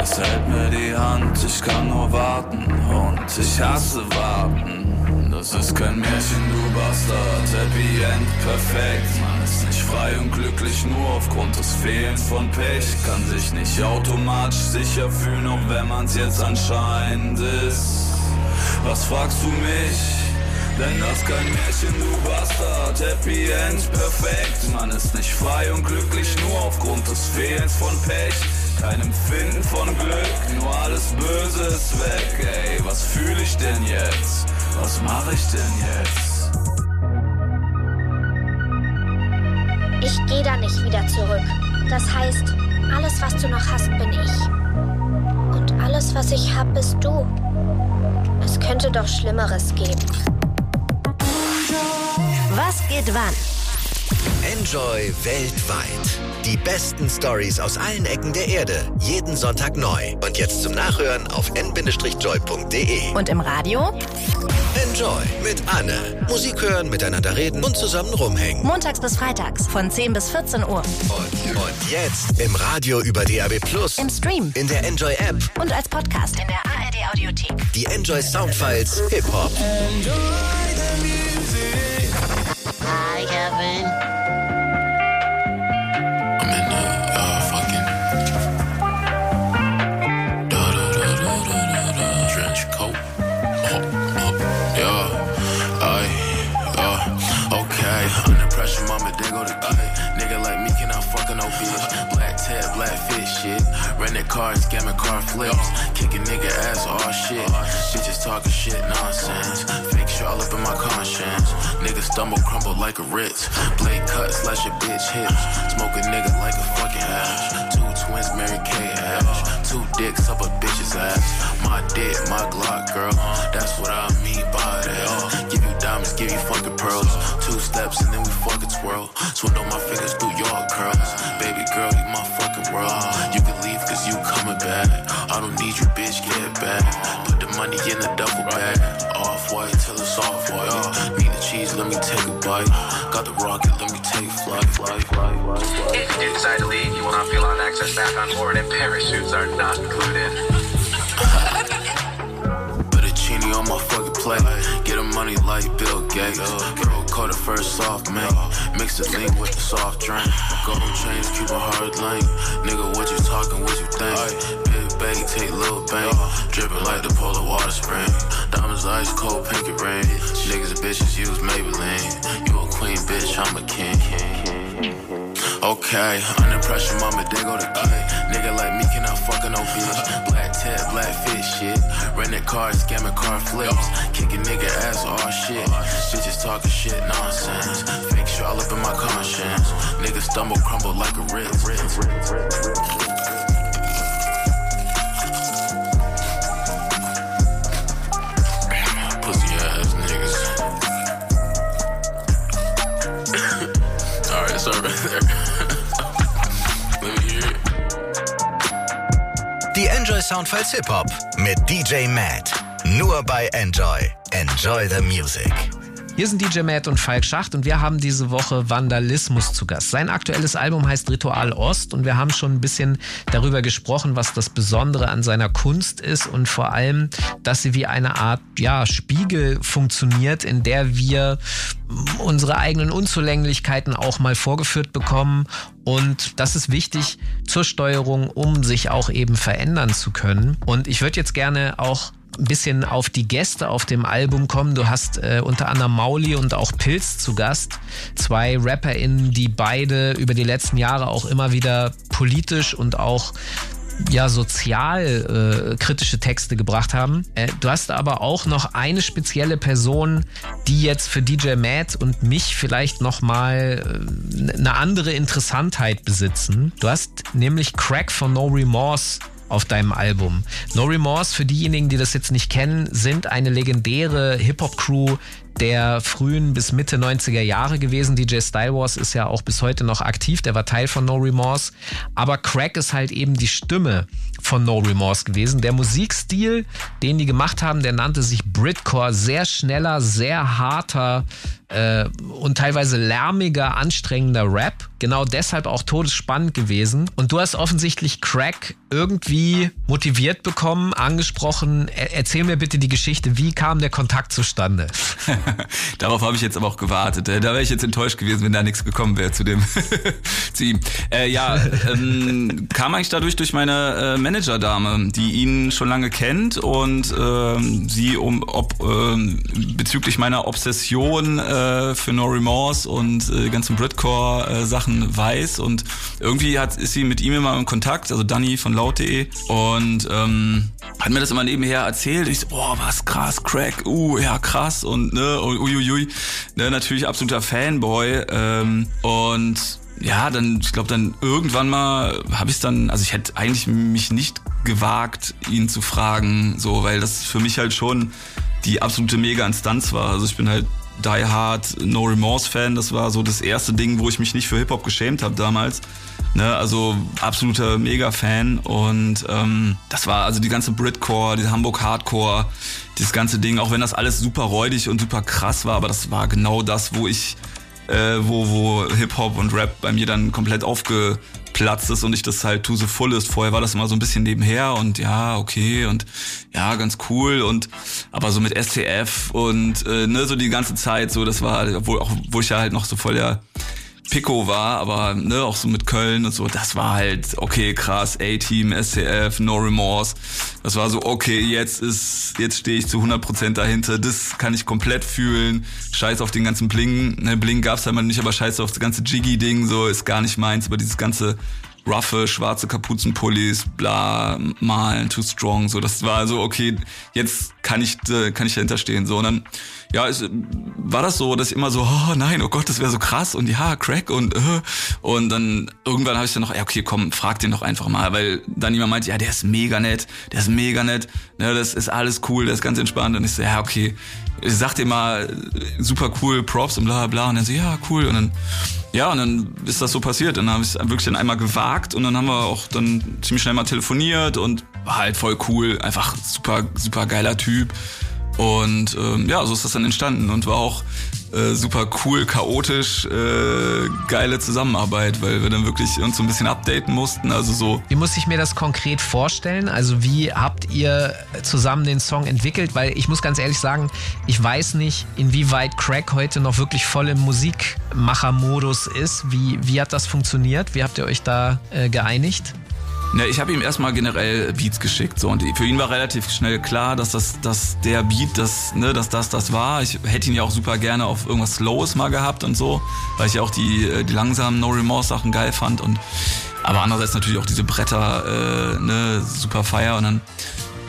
es hält mir die Hand, ich kann nur warten und ich hasse warten. Das ist kein Märchen, du Bastard, Happy End, perfekt. Frei und glücklich nur aufgrund des Fehlens von Pech. Kann sich nicht automatisch sicher fühlen, auch wenn man's jetzt anscheinend ist. Was fragst du mich? Denn das kein Märchen, du Bastard. Happy End, perfekt. Man ist nicht frei und glücklich nur aufgrund des Fehlens von Pech. Kein Empfinden von Glück, nur alles Böse ist weg. Ey, was fühle ich denn jetzt? Was mache ich denn jetzt? Nicht wieder zurück. Das heißt, alles, was du noch hast, bin ich. Und alles, was ich hab, bist du. Es könnte doch Schlimmeres geben. Was geht wann? Enjoy weltweit. Die besten Stories aus allen Ecken der Erde. Jeden Sonntag neu. Und jetzt zum Nachhören auf n-joy.de. Und im Radio? Enjoy mit Anne. Musik hören, miteinander reden und zusammen rumhängen. Montags bis freitags von 10 bis 14 Uhr. Und, und jetzt im Radio über DAB Plus. Im Stream. In der Enjoy App. Und als Podcast in der ARD Audiothek. Die Enjoy Soundfiles Hip Hop. Hi, Kevin. I'm in the uh, fucking da da da da da da da trench coat. Oh, oh, yeah, I, uh, okay. Under pressure, mama, they go to kid. Nigga like me cannot fuck no bitch. Black tab, black fish shit. Rented cars, scamming car flips. Kicking nigga ass, all shit. Bitches talking shit, nonsense. Fake shit all up in my conscience. Nigga stumble, crumble like a Ritz. Blade cut, slash a bitch hips. Smoke a nigga like a fucking hash. Two twins, Mary Kay hash. Two dicks up a bitch's ass. My dick, my Glock, girl. That's what I mean by that. Give you diamonds, give you fucking pearls. Two steps and then we fucking twirl. Swindle my fingers through your curls. Baby girl, you my fucking world. You can leave cause you coming back. I don't need you, bitch, get back. Put the money in the duffel bag. Off white till it's off white. Need the cheese, let me take a bite. Got the rocket, let me take flight. flight, flight, flight, flight. If you do decide to leave, you will not feel on access back on board, and parachutes are not included. <laughs> Put on my fucking plate. Get the money like Bill Gates. Bro, call the first soft man. Mix the lean with the soft drink. Gold chains, keep a hard lane. Nigga, what you talking, what you think? Bag, take little bang. Dripping like the polar water spring. Diamonds ice cold, pinky rain. Niggas bitches use Maybelline. You a queen, bitch, I'm a king. Okay, under pressure, mama, they go to kid. Nigga like me cannot fuck no bitch. Black tab, black fit shit. Rented cars, scamming car flips. Kicking nigga ass, all shit. Bitches talking shit, nonsense. Fake shit all up in my conscience. Niggas stumble, crumble like a Ritz. Die Enjoy Soundfiles Hip Hop mit DJ Matt. Nur bei Enjoy. Enjoy the Music. Hier sind DJ Matt und Falk Schacht und wir haben diese Woche Vandalismus zu Gast. Sein aktuelles Album heißt Ritual Ost und wir haben schon ein bisschen darüber gesprochen, was das Besondere an seiner Kunst ist und vor allem, dass sie wie eine Art ja, Spiegel funktioniert, in der wir unsere eigenen Unzulänglichkeiten auch mal vorgeführt bekommen und das ist wichtig zur Steuerung, um sich auch eben verändern zu können. Und ich würde jetzt gerne auch ein bisschen auf die Gäste auf dem Album kommen. Du hast äh, unter anderem Mauli und auch Pilz zu Gast. Zwei RapperInnen, die beide über die letzten Jahre auch immer wieder politisch und auch ja sozial äh, kritische Texte gebracht haben. Äh, du hast aber auch noch eine spezielle Person, die jetzt für DJ Matt und mich vielleicht noch mal äh, eine andere Interessantheit besitzen. Du hast nämlich Crack von No Remorse auf deinem Album. No Remorse, für diejenigen, die das jetzt nicht kennen, sind eine legendäre Hip-Hop-Crew der frühen bis Mitte 90er Jahre gewesen. DJ Style Wars ist ja auch bis heute noch aktiv, der war Teil von No Remorse. Aber Crack ist halt eben die Stimme von No Remorse gewesen. Der Musikstil, den die gemacht haben, der nannte sich Britcore. Sehr schneller, sehr harter äh, und teilweise lärmiger, anstrengender Rap. Genau deshalb auch todesspannend gewesen. Und du hast offensichtlich Crack irgendwie motiviert bekommen, angesprochen. Er erzähl mir bitte die Geschichte, wie kam der Kontakt zustande? <laughs> Darauf habe ich jetzt aber auch gewartet. Äh, Da wäre ich jetzt enttäuscht gewesen, wenn da nichts gekommen wäre zu dem <laughs> zu ihm. Äh, ja, <laughs> ähm, kam eigentlich dadurch durch meine äh, Managerdame, die ihn schon lange kennt und ähm, sie um ob ähm, bezüglich meiner Obsession äh, für No Remorse und äh, ganzen Britcore äh, weiß. Und irgendwie hat ist sie mit ihm immer in Kontakt, also Danny von laut.de und ähm, hat mir das immer nebenher erzählt. Ich so, oh, was krass, Crack, uh, ja krass. Und ne, uiuiui, ne, natürlich absoluter Fanboy. Ähm, und ja, dann, ich glaube, dann irgendwann mal habe ich dann, also ich hätte eigentlich mich nicht gewagt, ihn zu fragen, so, weil das für mich halt schon die absolute Mega-Instanz war. Also ich bin halt Die Hard, No Remorse Fan. Das war so das erste Ding, wo ich mich nicht für Hip-Hop geschämt habe damals. Ne, also absoluter Mega-Fan und ähm, das war also die ganze Britcore, diese Hamburg Hardcore, dieses ganze Ding, auch wenn das alles super räudig und super krass war, aber das war genau das, wo ich äh, wo, wo Hip-Hop und Rap bei mir dann komplett aufgeplatzt ist und ich das halt to the fullest. Vorher war das immer so ein bisschen nebenher und ja, okay und ja, ganz cool und aber so mit STF und äh, ne, so die ganze Zeit so, das war, obwohl, auch, wo ich ja halt noch so voll der Pico war, aber ne, auch so mit Köln und so, das war halt, okay, krass, A-Team, SCF, No Remorse. Das war so, okay, jetzt ist, jetzt stehe ich zu 100% dahinter, das kann ich komplett fühlen. Scheiß auf den ganzen Bling, ne, Bling gab's halt mal nicht, aber scheiß auf das ganze Jiggy-Ding, so, ist gar nicht meins, aber dieses ganze roughe, schwarze Kapuzenpullis, bla, malen, too strong, so, das war so, okay, jetzt kann ich, äh, kann ich dahinter stehen, so, und dann, ja, es, war das so, dass ich immer so, oh nein, oh Gott, das wäre so krass und ja, Crack und äh, und dann irgendwann habe ich dann noch, ja okay, komm, frag den doch einfach mal, weil dann jemand meinte, ja, der ist mega nett, der ist mega nett, ne, das ist alles cool, der ist ganz entspannt und ich so, ja okay, ich sag dir mal, super cool, Props und bla bla. Und dann so, ja cool. Und dann ja, und dann ist das so passiert. Dann habe ich es wirklich dann einmal gewagt. Und dann haben wir auch dann ziemlich schnell mal telefoniert und war halt voll cool, einfach super, super geiler Typ. Und ähm, ja, so ist das dann entstanden. Und war auch äh, super cool, chaotisch, äh, geile Zusammenarbeit, weil wir dann wirklich uns so ein bisschen updaten mussten. Also so. Wie muss ich mir das konkret vorstellen? Also wie habt ihr zusammen den Song entwickelt? Weil ich muss ganz ehrlich sagen, ich weiß nicht, inwieweit Crack heute noch wirklich voll im Musikmachermodus ist. Wie, wie hat das funktioniert? Wie habt ihr euch da äh, geeinigt? Ne, ich habe ihm erstmal generell Beats geschickt so. Und für ihn war relativ schnell klar, dass das dass der Beat das ne, dass das das war. Ich hätte ihn ja auch super gerne auf irgendwas Slowes mal gehabt und so, weil ich ja auch die äh, die langsamen No Remorse Sachen geil fand. Und aber andererseits natürlich auch diese Bretter äh, ne super feier und dann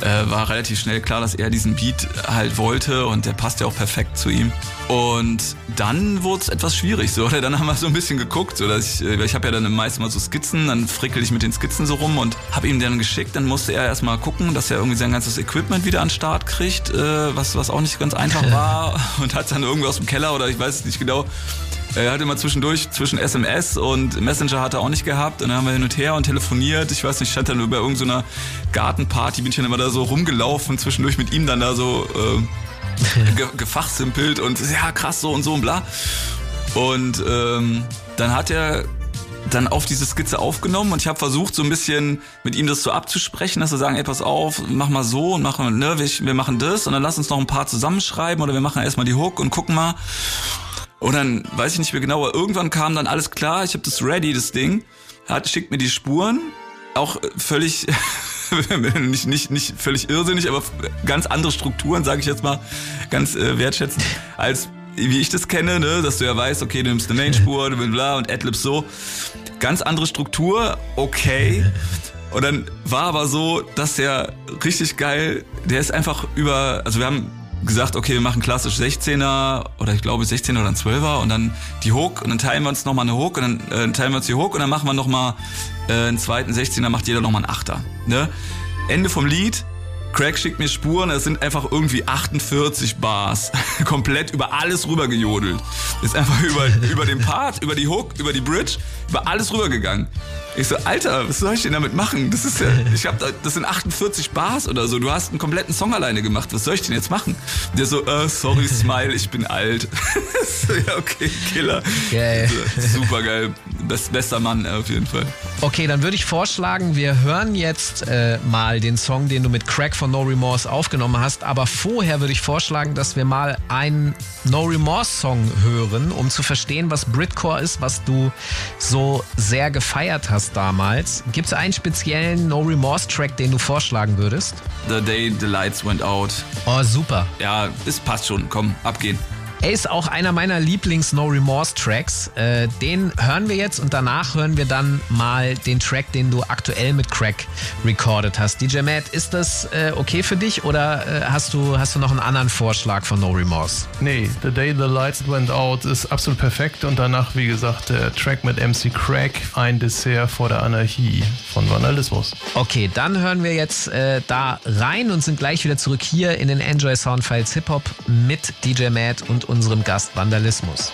äh, war relativ schnell klar, dass er diesen Beat halt wollte und der passt ja auch perfekt zu ihm. Und dann wurde es etwas schwierig, so, <laughs> oder? Dann haben wir so ein bisschen geguckt, so, dass ich, äh, ich habe ja dann meist mal so Skizzen, dann frickel ich mit den Skizzen so rum und habe ihm dann geschickt, dann musste er erstmal gucken, dass er irgendwie sein ganzes Equipment wieder an den Start kriegt, äh, was, was auch nicht ganz einfach <laughs> war und hat dann irgendwie aus dem Keller oder ich weiß es nicht genau, er hat immer zwischendurch, zwischen SMS und Messenger hat er auch nicht gehabt. Und dann haben wir hin und her und telefoniert. Ich weiß nicht, ich stand dann über irgendeiner Gartenparty, bin ich dann immer da so rumgelaufen, zwischendurch mit ihm dann da so äh, <laughs> ge gefachsimpelt und ja, krass, so und so und bla. Und ähm, dann hat er dann auf diese Skizze aufgenommen und ich habe versucht, so ein bisschen mit ihm das so abzusprechen, dass wir sagen, ey, pass auf, mach mal so und machen, ne, wir, wir machen das und dann lass uns noch ein paar zusammenschreiben oder wir machen erstmal die Hook und gucken mal. Und dann weiß ich nicht mehr genau, aber irgendwann kam dann alles klar, ich habe das ready, das Ding, hat, schickt mir die Spuren, auch völlig, <laughs> nicht, nicht, nicht völlig irrsinnig, aber ganz andere Strukturen, sage ich jetzt mal, ganz äh, wertschätzend, als wie ich das kenne, ne, dass du ja weißt, okay, du nimmst eine Mainspur, bla und Adlibs so. Ganz andere Struktur, okay. Und dann war aber so, dass der richtig geil, der ist einfach über, also wir haben gesagt, okay, wir machen klassisch 16er oder ich glaube 16er oder ein 12er und dann die Hook und dann teilen wir uns nochmal eine Hook und dann äh, teilen wir uns die Hook und dann machen wir nochmal äh, einen zweiten 16er, macht jeder nochmal einen Achter. Ne? Ende vom Lied, Craig schickt mir Spuren, es sind einfach irgendwie 48 Bars. <laughs> Komplett über alles rübergejodelt. Ist einfach <laughs> über, über den Part, über die Hook, über die Bridge, über alles rübergegangen. Ich so, Alter, was soll ich denn damit machen? Das ist ja, ich hab da, das sind 48 Bars oder so. Du hast einen kompletten Song alleine gemacht. Was soll ich denn jetzt machen? Der so, äh, sorry, Smile, ich bin alt. <laughs> so, ja, okay, Killer. Geil. Super geil. Best, bester Mann auf jeden Fall. Okay, dann würde ich vorschlagen, wir hören jetzt äh, mal den Song, den du mit Crack von No Remorse aufgenommen hast. Aber vorher würde ich vorschlagen, dass wir mal einen No Remorse Song hören, um zu verstehen, was Britcore ist, was du so sehr gefeiert hast damals. Gibt es einen speziellen No Remorse Track, den du vorschlagen würdest? The Day the Lights Went Out. Oh, super. Ja, es passt schon. Komm, abgehen. Er ist auch einer meiner Lieblings-No Remorse-Tracks. Äh, den hören wir jetzt und danach hören wir dann mal den Track, den du aktuell mit Crack recorded hast. DJ Matt, ist das äh, okay für dich oder äh, hast, du, hast du noch einen anderen Vorschlag von No Remorse? Nee, The Day the Lights Went Out ist absolut perfekt und danach, wie gesagt, der Track mit MC Crack, ein Dessert vor der Anarchie von Vandalismus. Okay, dann hören wir jetzt äh, da rein und sind gleich wieder zurück hier in den Enjoy Soundfiles Hip Hop mit DJ Matt und unserem Gast Vandalismus.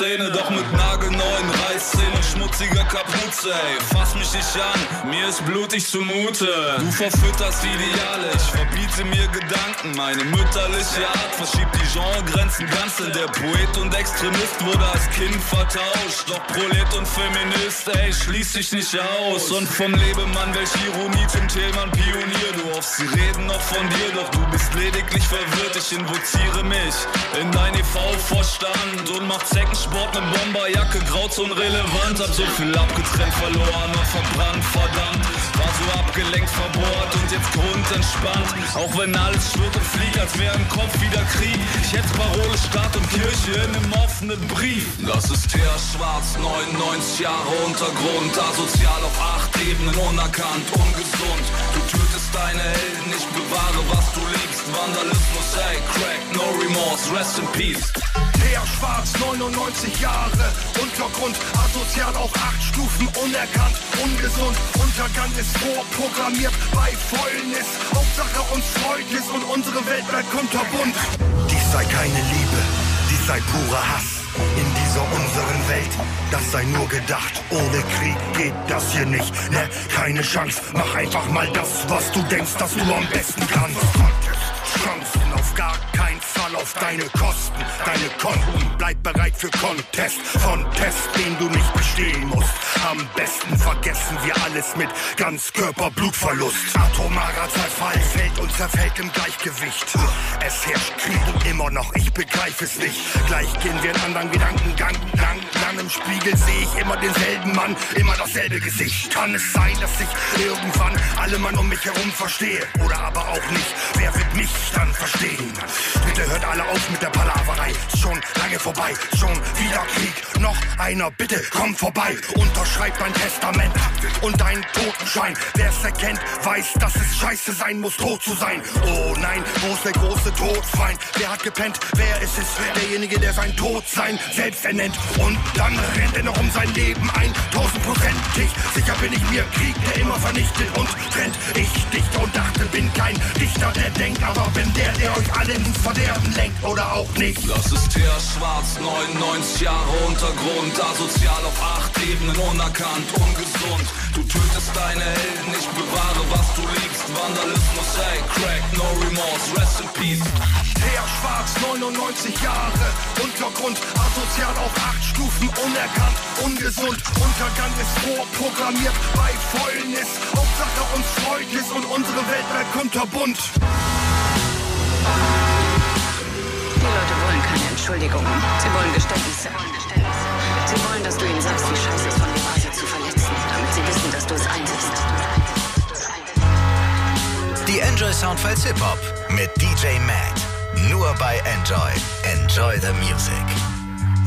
Szene. Doch mit nagelneuen Reißzähnen und schmutziger Kapuze. Ey, fass mich nicht an, mir ist blutig zumute. Du verfütterst Ideale, ich verbiete mir Gedanken. Meine mütterliche Art verschiebt die Genregrenzen ganz. Denn der Poet und Extremist wurde als Kind vertauscht. Doch Prolet und Feminist, ey, schließ dich nicht aus. Und vom Lebemann, welch Ironie zum Thema Pionier. Du hoffst, sie reden noch von dir, doch du bist lediglich verwirrt. Ich invoziere mich in dein EV-Vorstand und mach Zeckensport ne Bomberjacke, Grauzone relevant. Hab so viel abgetrennt, verloren und verbrannt, verdammt. War so abgelenkt, verbohrt und jetzt grundentspannt. Auch wenn alles schwirrt und fliegt, als wäre im Kopf wieder Krieg. Ich hätte Parole, Staat und Kirche in einem offenen Brief. Das ist Thea Schwarz, 99 Jahre Untergrund, asozial auf acht Ebenen, unerkannt, ungesund. Deine Helden, ich bewahre, was du liebst. Vandalismus, ey, Crack, no remorse, rest in peace. Der Schwarz, 99 Jahre, Untergrund, asozial auf acht Stufen, unerkannt, ungesund. Untergang ist vorprogrammiert bei Fäulnis. Hauptsache uns freut es und unsere Welt bleibt kunterbunt. Dies sei keine Liebe, dies sei purer Hass. In dieser unseren Welt, das sei nur gedacht. Ohne Krieg geht das hier nicht, ne? Keine Chance. Mach einfach mal das, was du denkst, dass du am besten kannst. Chancen auf gar keinen Fall. Zahl auf deine Kosten, deine Konten. Bleib bereit für Contest, von Test, den du nicht bestehen musst. Am besten vergessen wir alles mit Ganzkörper-Blutverlust. Atomarer Zerfall fällt und zerfällt im Gleichgewicht. Es herrscht Krieg und immer noch, ich begreife es nicht. Gleich gehen wir einen anderen Gedankengang lang. Lang im Spiegel sehe ich immer denselben Mann, immer dasselbe Gesicht. Kann es sein, dass ich irgendwann alle Mann um mich herum verstehe? Oder aber auch nicht? Wer wird mich dann verstehen? Bitte hört alle auf mit der Palaverei. Schon lange vorbei, schon wieder Krieg. Noch einer, bitte komm vorbei. Unterschreib dein Testament und deinen Totenschein. Wer es erkennt, weiß, dass es scheiße sein muss, tot zu sein. Oh nein, wo ist der große Todfeind? Wer hat gepennt? Wer ist es? Derjenige, der sein Todsein selbst ernennt. Und dann rennt er noch um sein Leben ein. Tausendprozentig. Sicher bin ich mir Krieg, der immer vernichtet und trennt. Ich dichte und dachte, bin kein Dichter, der denkt. Aber bin der, der euch alle ins Verderben lenkt oder auch nicht. Das ist Thea Schwarz, 99 Jahre Untergrund, asozial auf acht Ebenen, unerkannt, ungesund. Du tötest deine Helden, ich bewahre, was du liebst. Vandalismus, ey, Crack, no remorse, rest in peace. Thea Schwarz, 99 Jahre Untergrund, asozial auf acht Stufen, unerkannt, ungesund. Untergang ist vorprogrammiert bei Fäulnis. Hauptsache uns freut es und unsere Welt bleibt kunterbunt. Entschuldigungen. Sie wollen Geständnisse. Sie wollen, dass du ihnen sagst, wie scheiße es von dir war, sie zu verletzen, damit sie wissen, dass du es einsiehst. Die Enjoy Soundfiles Hip Hop mit DJ Matt. Nur bei Enjoy. Enjoy the Music.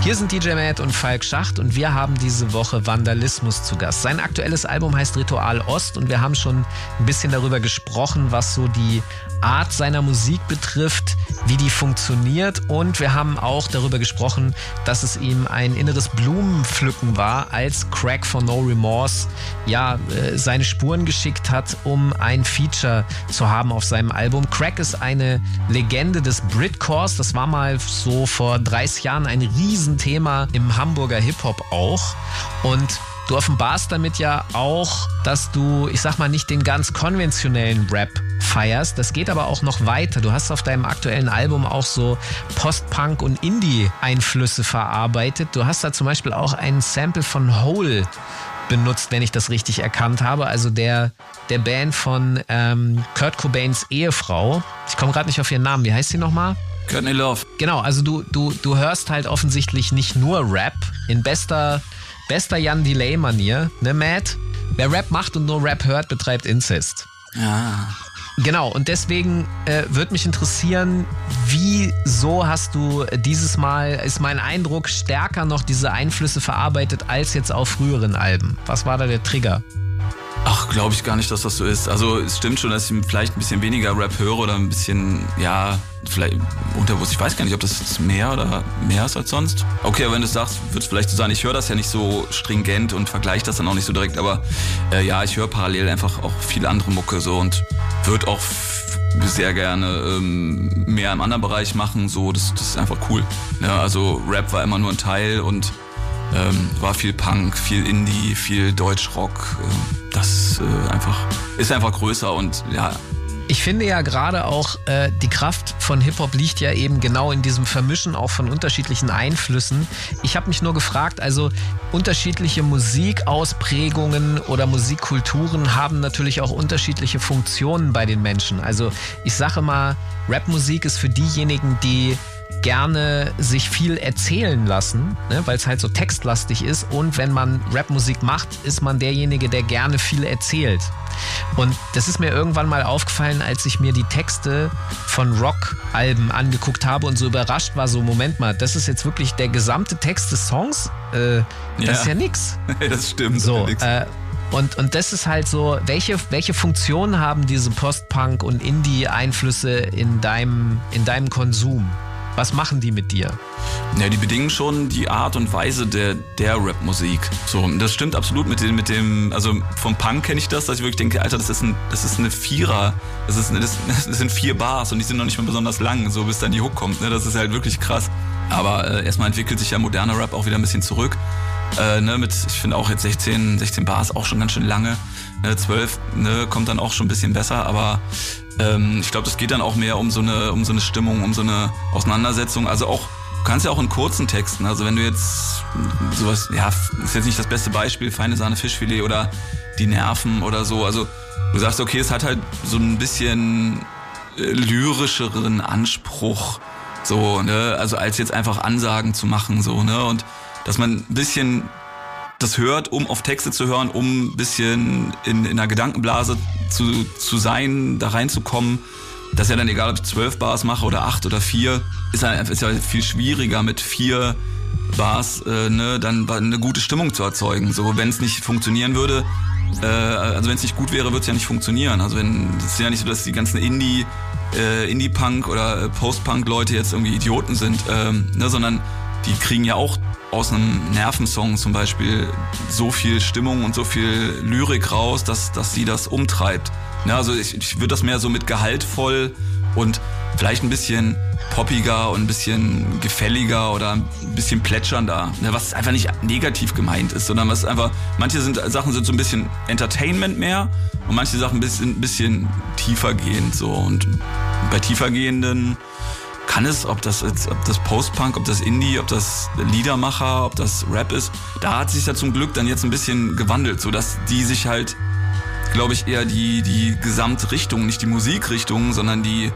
Hier sind DJ Matt und Falk Schacht und wir haben diese Woche Vandalismus zu Gast. Sein aktuelles Album heißt Ritual Ost und wir haben schon ein bisschen darüber gesprochen, was so die Art seiner Musik betrifft, wie die funktioniert. Und wir haben auch darüber gesprochen, dass es ihm ein inneres Blumenpflücken war, als Crack von No Remorse ja äh, seine Spuren geschickt hat, um ein Feature zu haben auf seinem Album. Crack ist eine Legende des Britcores, das war mal so vor 30 Jahren ein Riesenthema im Hamburger Hip-Hop auch. Und Du offenbarst damit ja auch, dass du, ich sag mal, nicht den ganz konventionellen Rap feierst. Das geht aber auch noch weiter. Du hast auf deinem aktuellen Album auch so Post-Punk und Indie-Einflüsse verarbeitet. Du hast da zum Beispiel auch ein Sample von Hole benutzt, wenn ich das richtig erkannt habe. Also der, der Band von ähm, Kurt Cobains Ehefrau. Ich komme gerade nicht auf ihren Namen. Wie heißt sie nochmal? Courtney Love. Genau, also du, du, du hörst halt offensichtlich nicht nur Rap in bester, bester Jan Delay-Manier, ne, Matt? Wer Rap macht und nur Rap hört, betreibt Inzest. Ja. Genau, und deswegen äh, würde mich interessieren, wieso hast du dieses Mal, ist mein Eindruck, stärker noch diese Einflüsse verarbeitet als jetzt auf früheren Alben? Was war da der Trigger? Ach, glaube ich gar nicht, dass das so ist. Also es stimmt schon, dass ich vielleicht ein bisschen weniger Rap höre oder ein bisschen, ja, vielleicht unterbewusst. Ich weiß gar nicht, ob das mehr oder mehr ist als sonst. Okay, aber wenn du es sagst, wird es vielleicht so sein. Ich höre das ja nicht so stringent und vergleiche das dann auch nicht so direkt. Aber äh, ja, ich höre parallel einfach auch viel andere Mucke so und würde auch sehr gerne ähm, mehr im anderen Bereich machen. So, das, das ist einfach cool. Ja, also Rap war immer nur ein Teil und ähm, war viel Punk, viel Indie, viel Deutschrock. Ähm, das äh, einfach ist einfach größer und ja. Ich finde ja gerade auch, äh, die Kraft von Hip-Hop liegt ja eben genau in diesem Vermischen auch von unterschiedlichen Einflüssen. Ich habe mich nur gefragt, also unterschiedliche Musikausprägungen oder Musikkulturen haben natürlich auch unterschiedliche Funktionen bei den Menschen. Also ich sage mal, Rapmusik ist für diejenigen, die gerne sich viel erzählen lassen, ne, weil es halt so textlastig ist. Und wenn man Rapmusik macht, ist man derjenige, der gerne viel erzählt. Und das ist mir irgendwann mal aufgefallen, als ich mir die Texte von Rock-Alben angeguckt habe und so überrascht war, so Moment mal, das ist jetzt wirklich der gesamte Text des Songs? Äh, das Ja. ist ja nix. <laughs> das stimmt. So, Nix. äh, und, und das ist halt so, welche, welche Funktion haben diese Post-Punk- und Indie-Einflüsse in deinem, in deinem Konsum? Was machen die mit dir? Ja, die bedingen schon die Art und Weise der, der Rap-Musik. So, das stimmt absolut mit dem, mit dem, also vom Punk kenne ich das, dass ich wirklich denke, Alter, das ist, ein, das ist eine Vierer, das, ist, das, <laughs> das sind vier Bars und die sind noch nicht mal besonders lang, so bis dann die Hook kommt. Ne? Das ist halt wirklich krass. Aber äh, erstmal entwickelt sich ja moderner Rap auch wieder ein bisschen zurück. Äh, ne, mit, ich finde auch jetzt 16, 16 Bars auch schon ganz schön lange. Ne, 12 ne, kommt dann auch schon ein bisschen besser, aber ähm, ich glaube, das geht dann auch mehr um so eine, um so eine Stimmung, um so eine Auseinandersetzung. Also auch, du kannst ja auch in kurzen Texten, also wenn du jetzt sowas, ja, ist jetzt nicht das beste Beispiel, feine Sahne Fischfilet oder die Nerven oder so. Also du sagst, okay, es hat halt so ein bisschen äh, lyrischeren Anspruch, so, ne, also als jetzt einfach Ansagen zu machen, so, ne, und dass man ein bisschen das hört, um auf Texte zu hören, um ein bisschen in, in einer Gedankenblase zu, zu sein, da reinzukommen. Das ist ja dann egal, ob ich zwölf Bars mache oder acht oder vier, ist ja, ist ja viel schwieriger mit vier Bars, äh, ne, dann eine gute Stimmung zu erzeugen. So, wenn es nicht funktionieren würde, äh, also wenn es nicht gut wäre, wird es ja nicht funktionieren. Also wenn es ist ja nicht so, dass die ganzen Indie, äh, Indie-Punk oder Post-Punk-Leute jetzt irgendwie Idioten sind, ähm, ne, sondern die kriegen ja auch aus einem Nervensong zum Beispiel so viel Stimmung und so viel Lyrik raus, dass, dass sie das umtreibt. Ja, also ich, ich würde das mehr so mit gehaltvoll und vielleicht ein bisschen poppiger und ein bisschen gefälliger oder ein bisschen plätschernder, was einfach nicht negativ gemeint ist, sondern was einfach, manche sind, Sachen sind so ein bisschen Entertainment mehr und manche Sachen ein bisschen, ein bisschen tiefer gehend so und bei tiefer gehenden kann es, ob das jetzt, ob das Post-Punk, ob das Indie, ob das Liedermacher, ob das Rap ist, da hat sich ja zum Glück dann jetzt ein bisschen gewandelt, so dass die sich halt, glaube ich, eher die, die Gesamtrichtung, nicht die Musikrichtung, sondern die,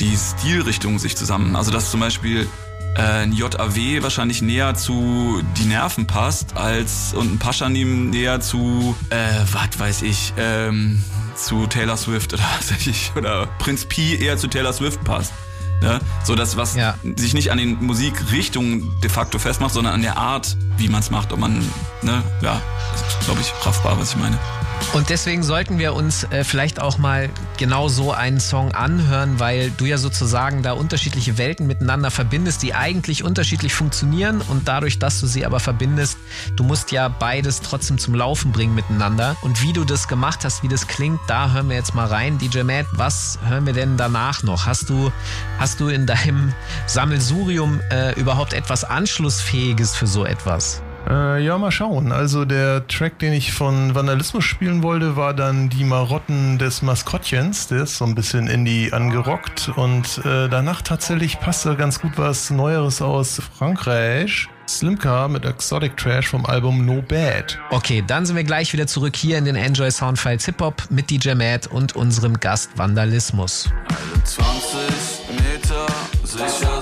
die Stilrichtung sich zusammen. Also dass zum Beispiel äh, ein JAW wahrscheinlich näher zu Die Nerven passt, als und ein Paschanim näher zu, äh, was weiß ich, ähm, zu Taylor Swift oder <laughs> was weiß ich, oder Prinz Pi eher zu Taylor Swift passt. Ne? So das, was Ja. sich nicht an den Musikrichtungen de facto festmacht, sondern an der Art, wie man es macht. Ob man, ne, ja, ist, glaube ich, raffbar, was ich meine. Und deswegen sollten wir uns äh, vielleicht auch mal genau so einen Song anhören, weil du ja sozusagen da unterschiedliche Welten miteinander verbindest, die eigentlich unterschiedlich funktionieren und dadurch, dass du sie aber verbindest, du musst ja beides trotzdem zum Laufen bringen miteinander. Und wie du das gemacht hast, wie das klingt, da hören wir jetzt mal rein. DJ Matt, was hören wir denn danach noch? Hast du, hast du in deinem Sammelsurium äh, überhaupt etwas Anschlussfähiges für so etwas? Äh, ja, mal schauen. Also der Track, den ich von Vandalismus spielen wollte, war dann die Marotten des Maskottchens. Der ist so ein bisschen Indie angerockt. Und äh, danach tatsächlich passte ganz gut was Neueres aus Frankreich. Slimcar mit Exotic Trash vom Album No Bad. Okay, dann sind wir gleich wieder zurück hier in den Enjoy Soundfiles Hip Hop mit DJ Matt und unserem Gast Vandalismus. 20 Meter sicher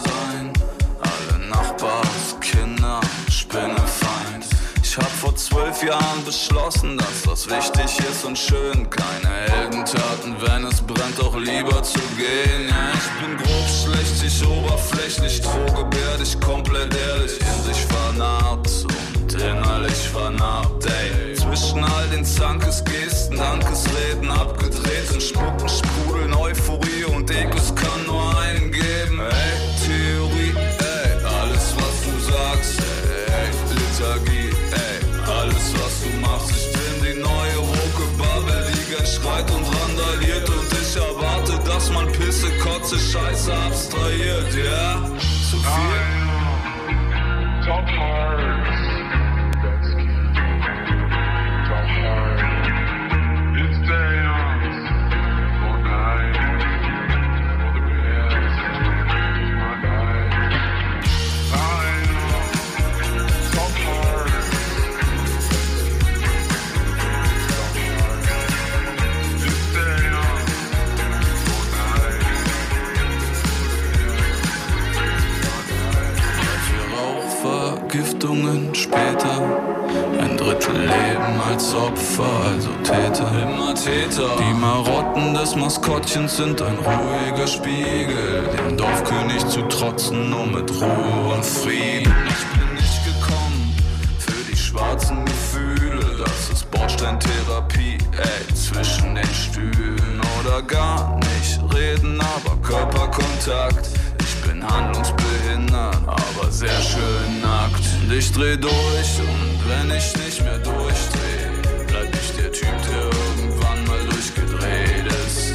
zwölf Jahren beschlossen, dass das wichtig ist und schön. Keine Heldentaten, wenn es brennt, auch lieber zu gehen. Ja, ich bin grob, schlechtig, oberflächlich, drohgebärdig, komplett ehrlich. In sich vernarbt und innerlich vernarbt, ey. Zwischen all den Zankesgesten, Dankesreden abgedreht in Spucken, Pisse, Kotze, Scheiße abstrahiert, ja? Zu viel. Talk Rauchvergiftungen später. Ein Drittel Leben als Opfer, also Täter. Immer Täter. Die Marotten des Maskottchens sind ein ruhiger Spiegel. Dem Dorfkönig zu trotzen, nur mit Ruhe und Frieden. Ich bin nicht gekommen für die schwarzen Gefühle. Das ist Bordsteintherapie, ey, zwischen den Stühlen. Oder gar nicht reden, aber Körperkontakt. Bin handlungsbehindert, aber sehr schön nackt. Und ich dreh durch und wenn ich nicht mehr durchdreh, bleib ich der Typ, der irgendwann mal durchgedreht ist.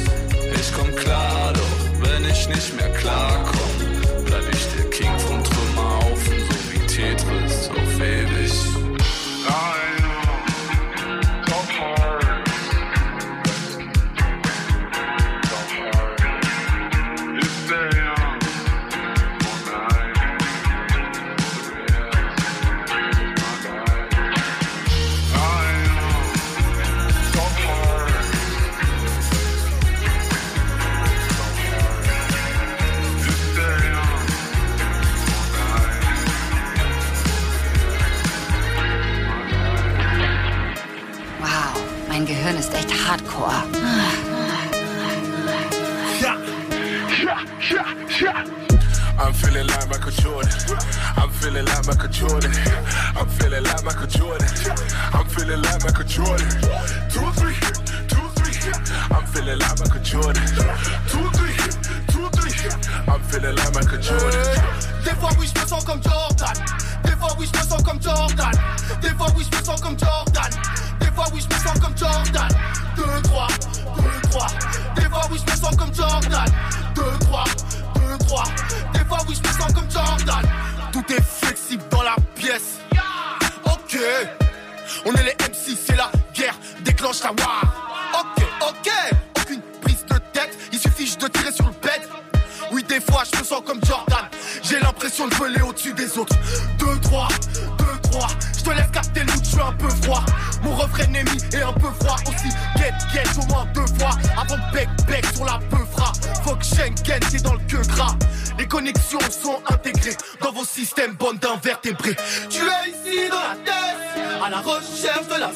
Ich komm klar, doch wenn ich nicht mehr klar komm, bleib ich der King vom Trümmerhaufen, so wie Tetris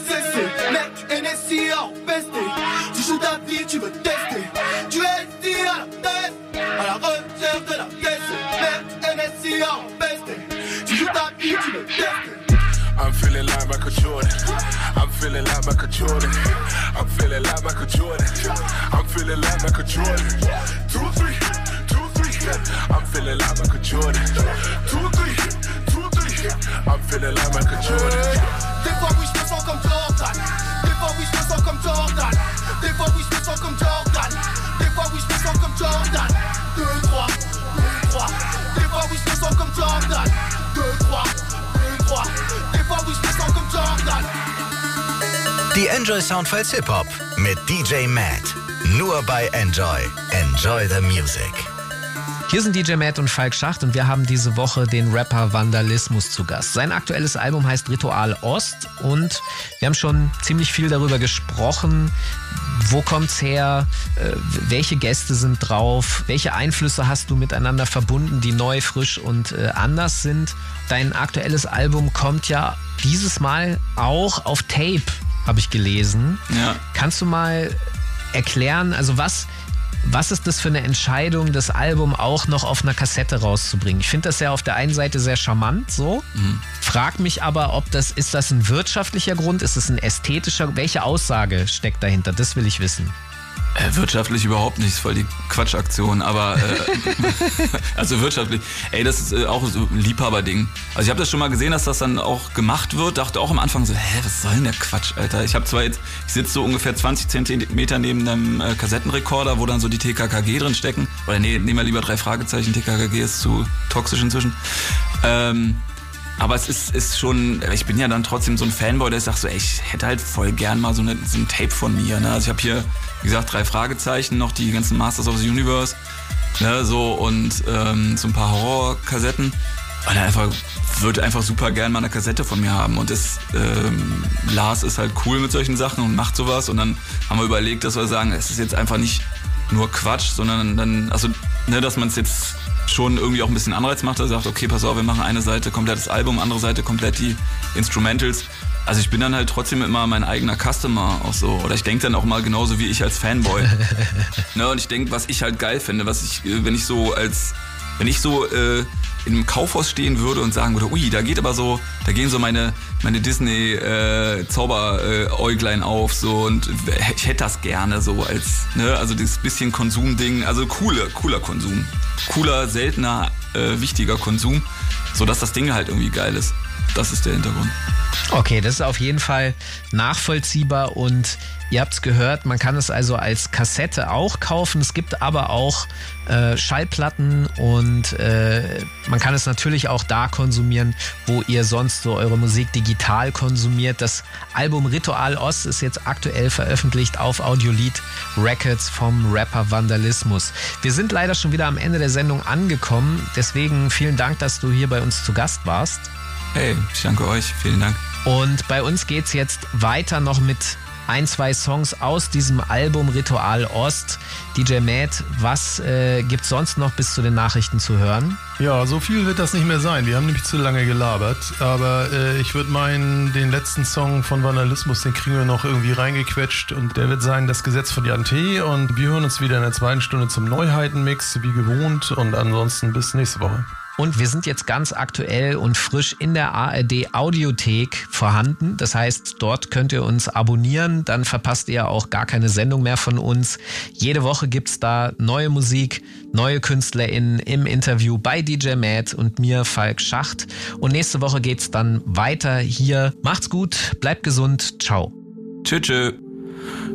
CC. Mec, NSI à empester. Tu joues ta vie, tu veux tester. Tu es ici à la tête à la recherche de la. Mec. Tu joues ta vie, tu veux tester. I'm feeling like Michael Jordan. I'm feeling. I'm feeling like Michael Jordan. I'm feeling. Two, three, two, three. I'm feeling like Michael Jordan. Two, three. I'm feeling like Michael Jordan. Des fois, oui, je me sens comme Jordan. Des fois, oui, je me sens comme Jordan. Des fois, oui, je me sens comme Jordan. Des fois, oui, je me sens comme Jordan. 2, 3, 2, 3. Des fois, oui, je me sens comme Jordan. 2, 3, 2, 3. Des fois, oui, je me sens comme Jordan. Die Enjoy Soundfiles Hip Hop mit DJ Matt. Nur bei Enjoy. Enjoy the Music. Hier sind DJ Matt und Falk Schacht und wir haben diese Woche den Rapper Vandalismus zu Gast. Sein aktuelles Album heißt Ritual Ost und wir haben schon ziemlich viel darüber gesprochen. Wo kommt's her? Äh, welche Gäste sind drauf? Welche Einflüsse hast du miteinander verbunden, die neu, frisch und äh, anders sind? Dein aktuelles Album kommt ja dieses Mal auch auf Tape, habe ich gelesen. Ja. Kannst du mal erklären, also was was ist das für eine Entscheidung, das Album auch noch auf einer Kassette rauszubringen? Ich finde das ja auf der einen Seite sehr charmant so. Mhm. Frag mich aber, ob das, ist das ein wirtschaftlicher Grund? Ist es ein ästhetischer? Welche Aussage steckt dahinter? Das will ich wissen. Äh, wirtschaftlich überhaupt nicht, ist voll die Quatschaktion, aber äh, <laughs> also wirtschaftlich, ey, das ist äh, auch so ein Liebhaberding. Also ich habe das schon mal gesehen, dass das dann auch gemacht wird, dachte auch am Anfang so, hä, was soll denn der Quatsch, Alter? Ich habe zwar jetzt, ich sitze so ungefähr 20 Zentimeter neben einem äh, Kassettenrekorder, wo dann so die TKKG drin stecken, oder nee, nehmen wir lieber drei Fragezeichen, TKKG ist zu toxisch inzwischen. Ähm, aber es ist, ist schon, ich bin ja dann trotzdem so ein Fanboy, der sagt so, ey, ich hätte halt voll gern mal so, eine, so ein Tape von mir. Ne? Also ich habe hier, wie gesagt, drei Fragezeichen, noch die ganzen Masters of the Universe, ne, so und ähm, so ein paar Horrorkassetten. Und er einfach würde einfach super gern mal eine Kassette von mir haben. Und das, ähm, Lars ist halt cool mit solchen Sachen und macht sowas. Und dann haben wir überlegt, dass wir sagen, es ist jetzt einfach nicht nur Quatsch, sondern dann, also, ne, dass man es jetzt schon irgendwie auch ein bisschen Anreiz macht. Er sagt, okay, pass auf, wir machen eine Seite komplett das Album, andere Seite komplett die Instrumentals. Also ich bin dann halt trotzdem immer mein eigener Customer auch so. Oder ich denke dann auch mal genauso wie ich als Fanboy. <laughs> ne, und ich denke, was ich halt geil finde, was ich, äh, wenn ich so als, wenn ich so äh, in einem Kaufhaus stehen würde und sagen würde, ui, da geht aber so, da gehen so meine, meine Disney äh, Zauberäuglein auf so und ich hätte das gerne so als, ne, also dieses bisschen Konsumding, also cooler, cooler Konsum. Cooler, seltener, äh, wichtiger Konsum, so dass das Ding halt irgendwie geil ist. Das ist der Hintergrund. Okay, das ist auf jeden Fall nachvollziehbar und ihr habt es gehört, man kann es also als Kassette auch kaufen. Es gibt aber auch äh, Schallplatten und äh, man kann es natürlich auch da konsumieren, wo ihr sonst so eure Musik digital konsumiert. Das Album Ritual Ost ist jetzt aktuell veröffentlicht auf Audiolied Records vom Rapper Vandalismus. Wir sind leider schon wieder am Ende der Sendung angekommen, deswegen vielen Dank, dass du hier bei uns zu Gast warst. Hey, ich danke euch. Vielen Dank. Und bei uns geht's jetzt weiter noch mit ein, zwei Songs aus diesem Album Ritual Ost. DJ Matt, was äh, gibt's sonst noch bis zu den Nachrichten zu hören? Ja, so viel wird das nicht mehr sein. Wir haben nämlich zu lange gelabert. Aber äh, ich würde meinen, den letzten Song von Vandalismus, den kriegen wir noch irgendwie reingequetscht. Und der wird sein Das Gesetz von Jan T. Und wir hören uns wieder in der zweiten Stunde zum Neuheitenmix, wie gewohnt. Und ansonsten bis nächste Woche. Und wir sind jetzt ganz aktuell und frisch in der ARD Audiothek vorhanden. Das heißt, dort könnt ihr uns abonnieren, dann verpasst ihr auch gar keine Sendung mehr von uns. Jede Woche gibt's da neue Musik, neue KünstlerInnen im Interview bei DJ Matt und mir, Falk Schacht. Und nächste Woche geht's dann weiter hier. Macht's gut, bleibt gesund, ciao. Tschö, tschö.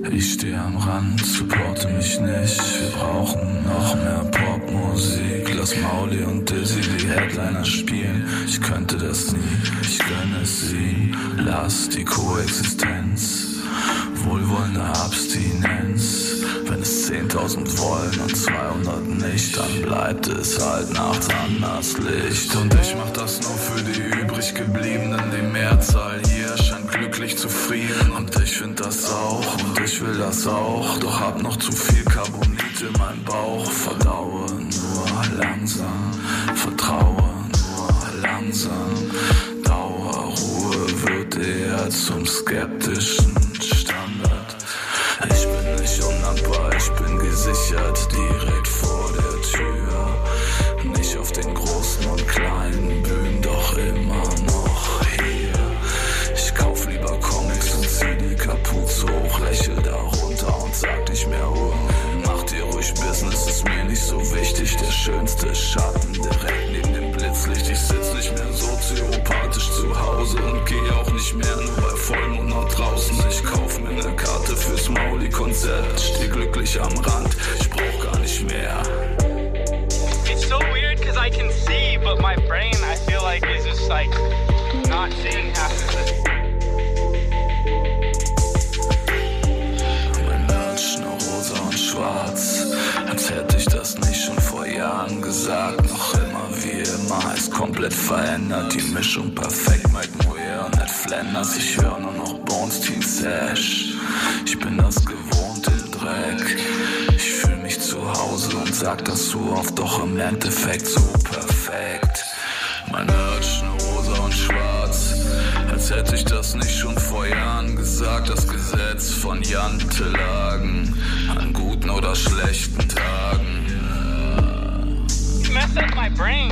Ich stehe am Rand, supporte mich nicht. Wir brauchen noch mehr Popmusik. Lass Mauli und Dizzy die Headliner spielen. Ich könnte das nie, ich gönne es ihnen. Lass die Koexistenz. Wohlwollende Abstinenz. Wenn es 10.000 wollen und 200 nicht, dann bleibt es halt nachts anders Licht. Und ich mach das nur für die übrig gebliebenen. Die Mehrzahl hier scheint glücklich zufrieden. Und ich find das auch und ich will das auch. Doch hab noch zu viel Carbonit in meinem Bauch. Verdaue nur langsam, vertraue nur langsam. Dauerruhe wird eher zum skeptischen. Ich bin nicht unnahbar, ich bin gesichert direkt vor der Tür. Nicht auf den großen und kleinen Bühnen, doch immer noch hier. Ich kauf lieber Comics und zieh die Kapuze hoch, lächel darunter und sag nicht mehr Ruhe. Macht ihr ruhig Business, ist mir nicht so wichtig. Der schönste Schatten direkt Mauli-Konzert. Steh glücklich am Rand, ich brauch gar nicht mehr. It's so weird because I can see, but my brain, I feel like, is just like not seeing half of it. Mein Merch nur rosa und schwarz. Als hätte ich das nicht schon vor Jahren gesagt. Noch immer wie immer, ist komplett verändert. Die Mischung perfekt, Mike Moyer und Ed Flanders. Ich höre nur noch Bones Team Sash. Ich bin das gewohnt, den Dreck. Ich fühle mich zu Hause und sag das so oft, doch im Endeffekt so perfekt. Mein nur rosa und schwarz. Als hätte ich das nicht schon vor Jahren gesagt. Das Gesetz von Jantelagen. An guten oder schlechten Tagen. It's messed up my brain.